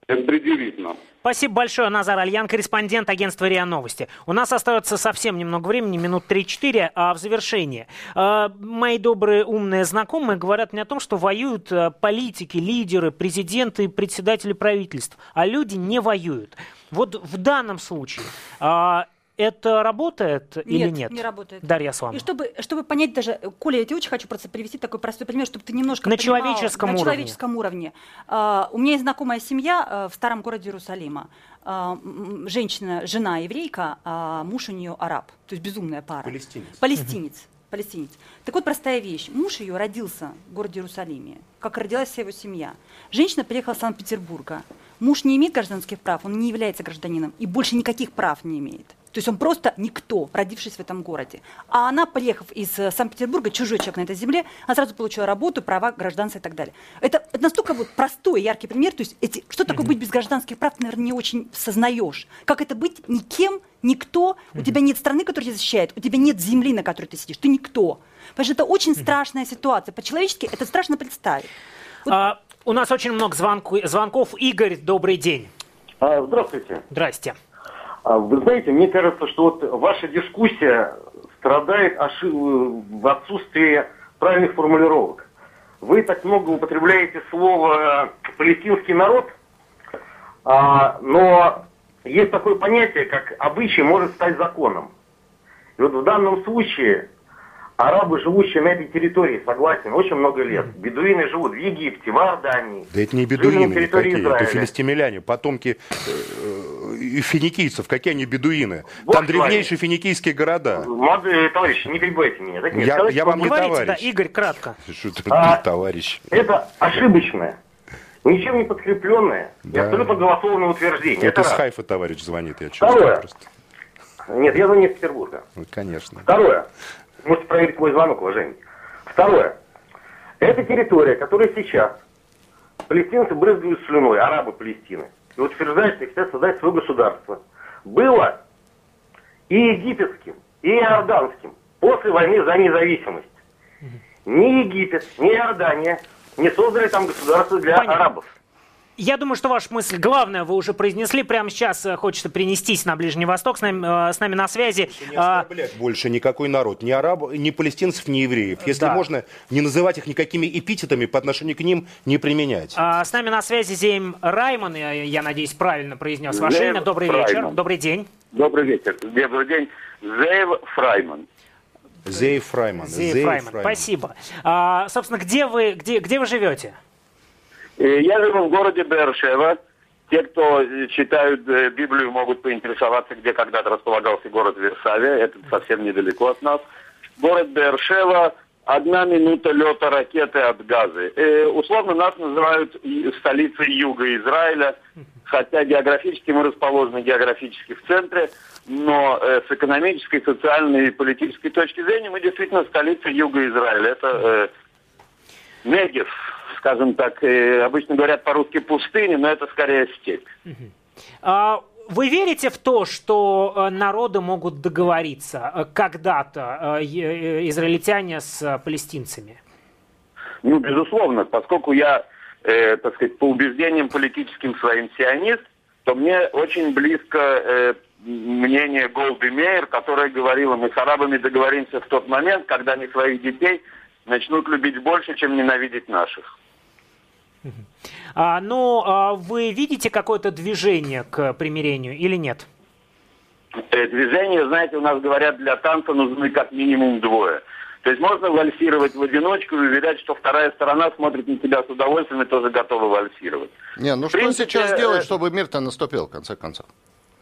S13: предъявить нам.
S2: Спасибо большое, Назар Альян, корреспондент агентства РИА Новости. У нас остается совсем немного времени, минут 3-4, а в завершении. Э, мои добрые умные знакомые говорят мне о том, что воюют э, политики, лидеры, президенты, председатели правительств, а люди не воюют. Вот в данном случае э, это работает нет, или нет?
S7: не работает.
S2: Дарья Слава.
S7: И чтобы, чтобы понять даже, Коля, я тебе очень хочу просто привести такой простой пример, чтобы ты немножко
S2: На
S7: понимал,
S2: человеческом
S7: на
S2: уровне.
S7: человеческом уровне. Uh, у меня есть знакомая семья uh, в старом городе Иерусалима. Uh, женщина, жена еврейка, а муж у нее араб. То есть безумная пара.
S3: Палестинец.
S7: Палестинец. Палестинец. Так вот, простая вещь. Муж ее родился в городе Иерусалиме, как родилась вся его семья. Женщина приехала из Санкт-Петербурга. Муж не имеет гражданских прав, он не является гражданином и больше никаких прав не имеет. То есть он просто никто, родившись в этом городе. А она, приехав из э, Санкт-Петербурга, чужой человек на этой земле, она сразу получила работу, права, гражданство и так далее. Это, это настолько вот простой, яркий пример. То есть эти, что такое быть без гражданских прав, ты, наверное, не очень сознаешь. Как это быть никем, никто, у тебя нет страны, которая тебя защищает, у тебя нет земли, на которой ты сидишь, ты никто. Потому что это очень страшная ситуация. По-человечески это страшно представить.
S2: Вот. А, у нас очень много звонку, звонков. Игорь, добрый день.
S14: А, здравствуйте.
S2: Здрасте.
S14: А, вы знаете, мне кажется, что вот ваша дискуссия страдает в отсутствии правильных формулировок. Вы так много употребляете слово «палестинский народ», а, но есть такое понятие, как обычай может стать законом. И вот в данном случае Арабы, живущие на этой территории, согласен, очень много лет. Бедуины живут в Египте, в Иордании.
S3: Да это не бедуины никакие, Израиля. это филистимляне, потомки э, финикийцев. Какие они бедуины? Вот Там древнейшие финикийские города.
S14: Молодые товарищи, не перебивайте меня. Так
S3: нет, я, сказать, я вам не
S2: говорите,
S3: товарищ.
S2: Да, Игорь, кратко.
S3: Что ты, а, товарищ?
S14: Это ошибочное. Ничем не подкрепленное да. и абсолютно голословное утверждение.
S3: Это, это с Хайфа товарищ звонит, я
S14: чувствую Второе. просто. Нет, я звоню из Петербурга.
S3: Ну, конечно.
S14: Второе. Можете проверить мой звонок, уважаемый. Второе. Это территория, которая сейчас палестинцы брызгают слюной, арабы Палестины, и утверждают, что хотят создать свое государство. Было и египетским, и иорданским после войны за независимость. Ни Египет, ни Иордания не создали там государство для Понятно. арабов.
S2: Я думаю, что ваша мысль главная вы уже произнесли. Прямо сейчас э, хочется перенестись на Ближний Восток. С нами, э, с нами на связи.
S3: Не оскорблять а... больше никакой народ. Ни арабов, ни палестинцев, ни евреев. Если да. можно, не называть их никакими эпитетами по отношению к ним не применять.
S2: А, с нами на связи Зейм Райман. Я, я надеюсь, правильно произнес ваше имя. Добрый Фрайман. вечер. Добрый день.
S15: Добрый вечер. Добрый день. Зейв Фрайман.
S3: Зейв Фрайман.
S2: Зейв Фрайман. Фрайман. Спасибо. А, собственно, где вы, где, где вы живете?
S15: Я живу в городе Бершева. Те, кто читают э, Библию, могут поинтересоваться, где когда-то располагался город Версавия. Это совсем недалеко от нас. Город Бершева, одна минута лета ракеты от Газы. Э, условно нас называют столицей юга Израиля, хотя географически мы расположены географически в центре, но э, с экономической, социальной и политической точки зрения мы действительно столица юга Израиля. Это э, Негев, скажем так, обычно говорят по-русски пустыни, но это скорее степь.
S2: А вы верите в то, что э, народы могут договориться э, когда-то, э, израильтяне с палестинцами?
S15: Ну, безусловно, поскольку я, э, так сказать, по убеждениям политическим своим сионист, то мне очень близко э, мнение Голды Мейер, которая говорила, мы с арабами договоримся в тот момент, когда они своих детей начнут любить больше, чем ненавидеть наших.
S2: А, ну, а вы видите какое-то движение к примирению или нет?
S15: Э, движение, знаете, у нас говорят, для танца нужны как минимум двое. То есть можно вальсировать в одиночку и видать, что вторая сторона смотрит на тебя с удовольствием и тоже готова вальсировать.
S6: Не, ну в что принципе, сейчас делать, э, чтобы мир-то наступил, в конце концов?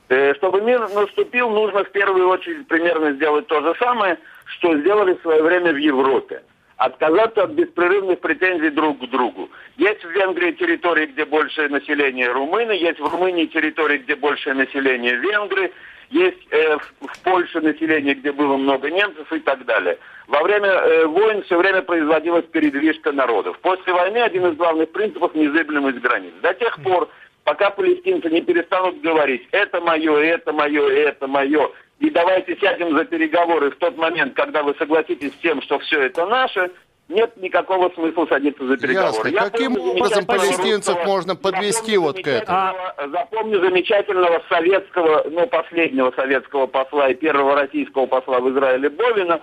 S15: Э, чтобы мир наступил, нужно в первую очередь примерно сделать то же самое, что сделали в свое время в Европе отказаться от беспрерывных претензий друг к другу. Есть в Венгрии территории, где большее население румыны, есть в Румынии территории, где большее население венгры, есть э, в, в Польше население, где было много немцев и так далее. Во время э, войн все время производилась передвижка народов. После войны один из главных принципов – незыблемость границ. До тех пор, пока палестинцы не перестанут говорить «это мое, это мое, это мое», и давайте сядем за переговоры в тот момент, когда вы согласитесь с тем, что все это наше, нет никакого смысла садиться за переговоры.
S6: Ясно. Каким образом палестинцев можно подвести вот к этому?
S15: Запомню замечательного советского, ну, последнего советского посла и первого российского посла в Израиле Бовина,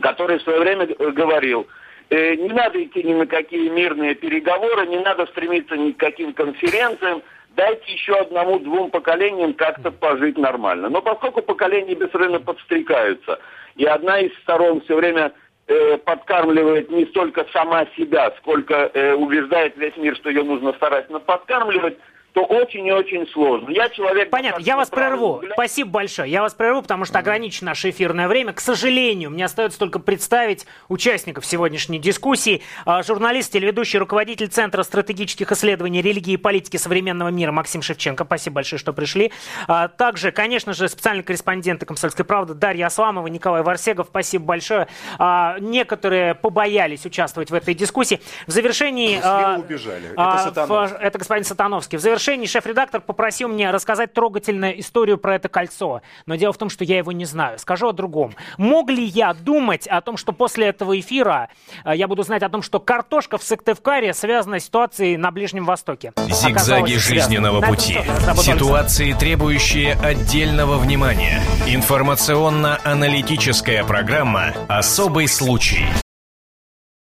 S15: который в свое время говорил, э, не надо идти ни на какие мирные переговоры, не надо стремиться ни к каким конференциям, дайте еще одному-двум поколениям как-то пожить нормально. Но поскольку поколения бессрывно подстрекаются, и одна из сторон все время э, подкармливает не столько сама себя, сколько э, убеждает весь мир, что ее нужно старательно подкармливать, то очень и очень сложно. Я человек...
S2: Понятно, я вас прерву. Взгляд... Спасибо большое. Я вас прерву, потому что ограничено наше эфирное время. К сожалению, мне остается только представить участников сегодняшней дискуссии. А, журналист, телеведущий, руководитель Центра стратегических исследований религии и политики современного мира Максим Шевченко. Спасибо большое, что пришли. А, также, конечно же, специальные корреспонденты «Комсомольской правды» Дарья Асламова, Николай Варсегов. Спасибо большое. А, некоторые побоялись участвовать в этой дискуссии. В завершении...
S3: убежали. Это
S2: Сатановский. Это господин Сатановский. В завершении завершении шеф-редактор попросил меня рассказать трогательную историю про это кольцо. Но дело в том, что я его не знаю. Скажу о другом. Мог ли я думать о том, что после этого эфира э, я буду знать о том, что картошка в Сыктывкаре связана с ситуацией на Ближнем Востоке?
S1: Зигзаги жизненного пути. Ситуации, требующие отдельного внимания. Информационно-аналитическая программа «Особый случай».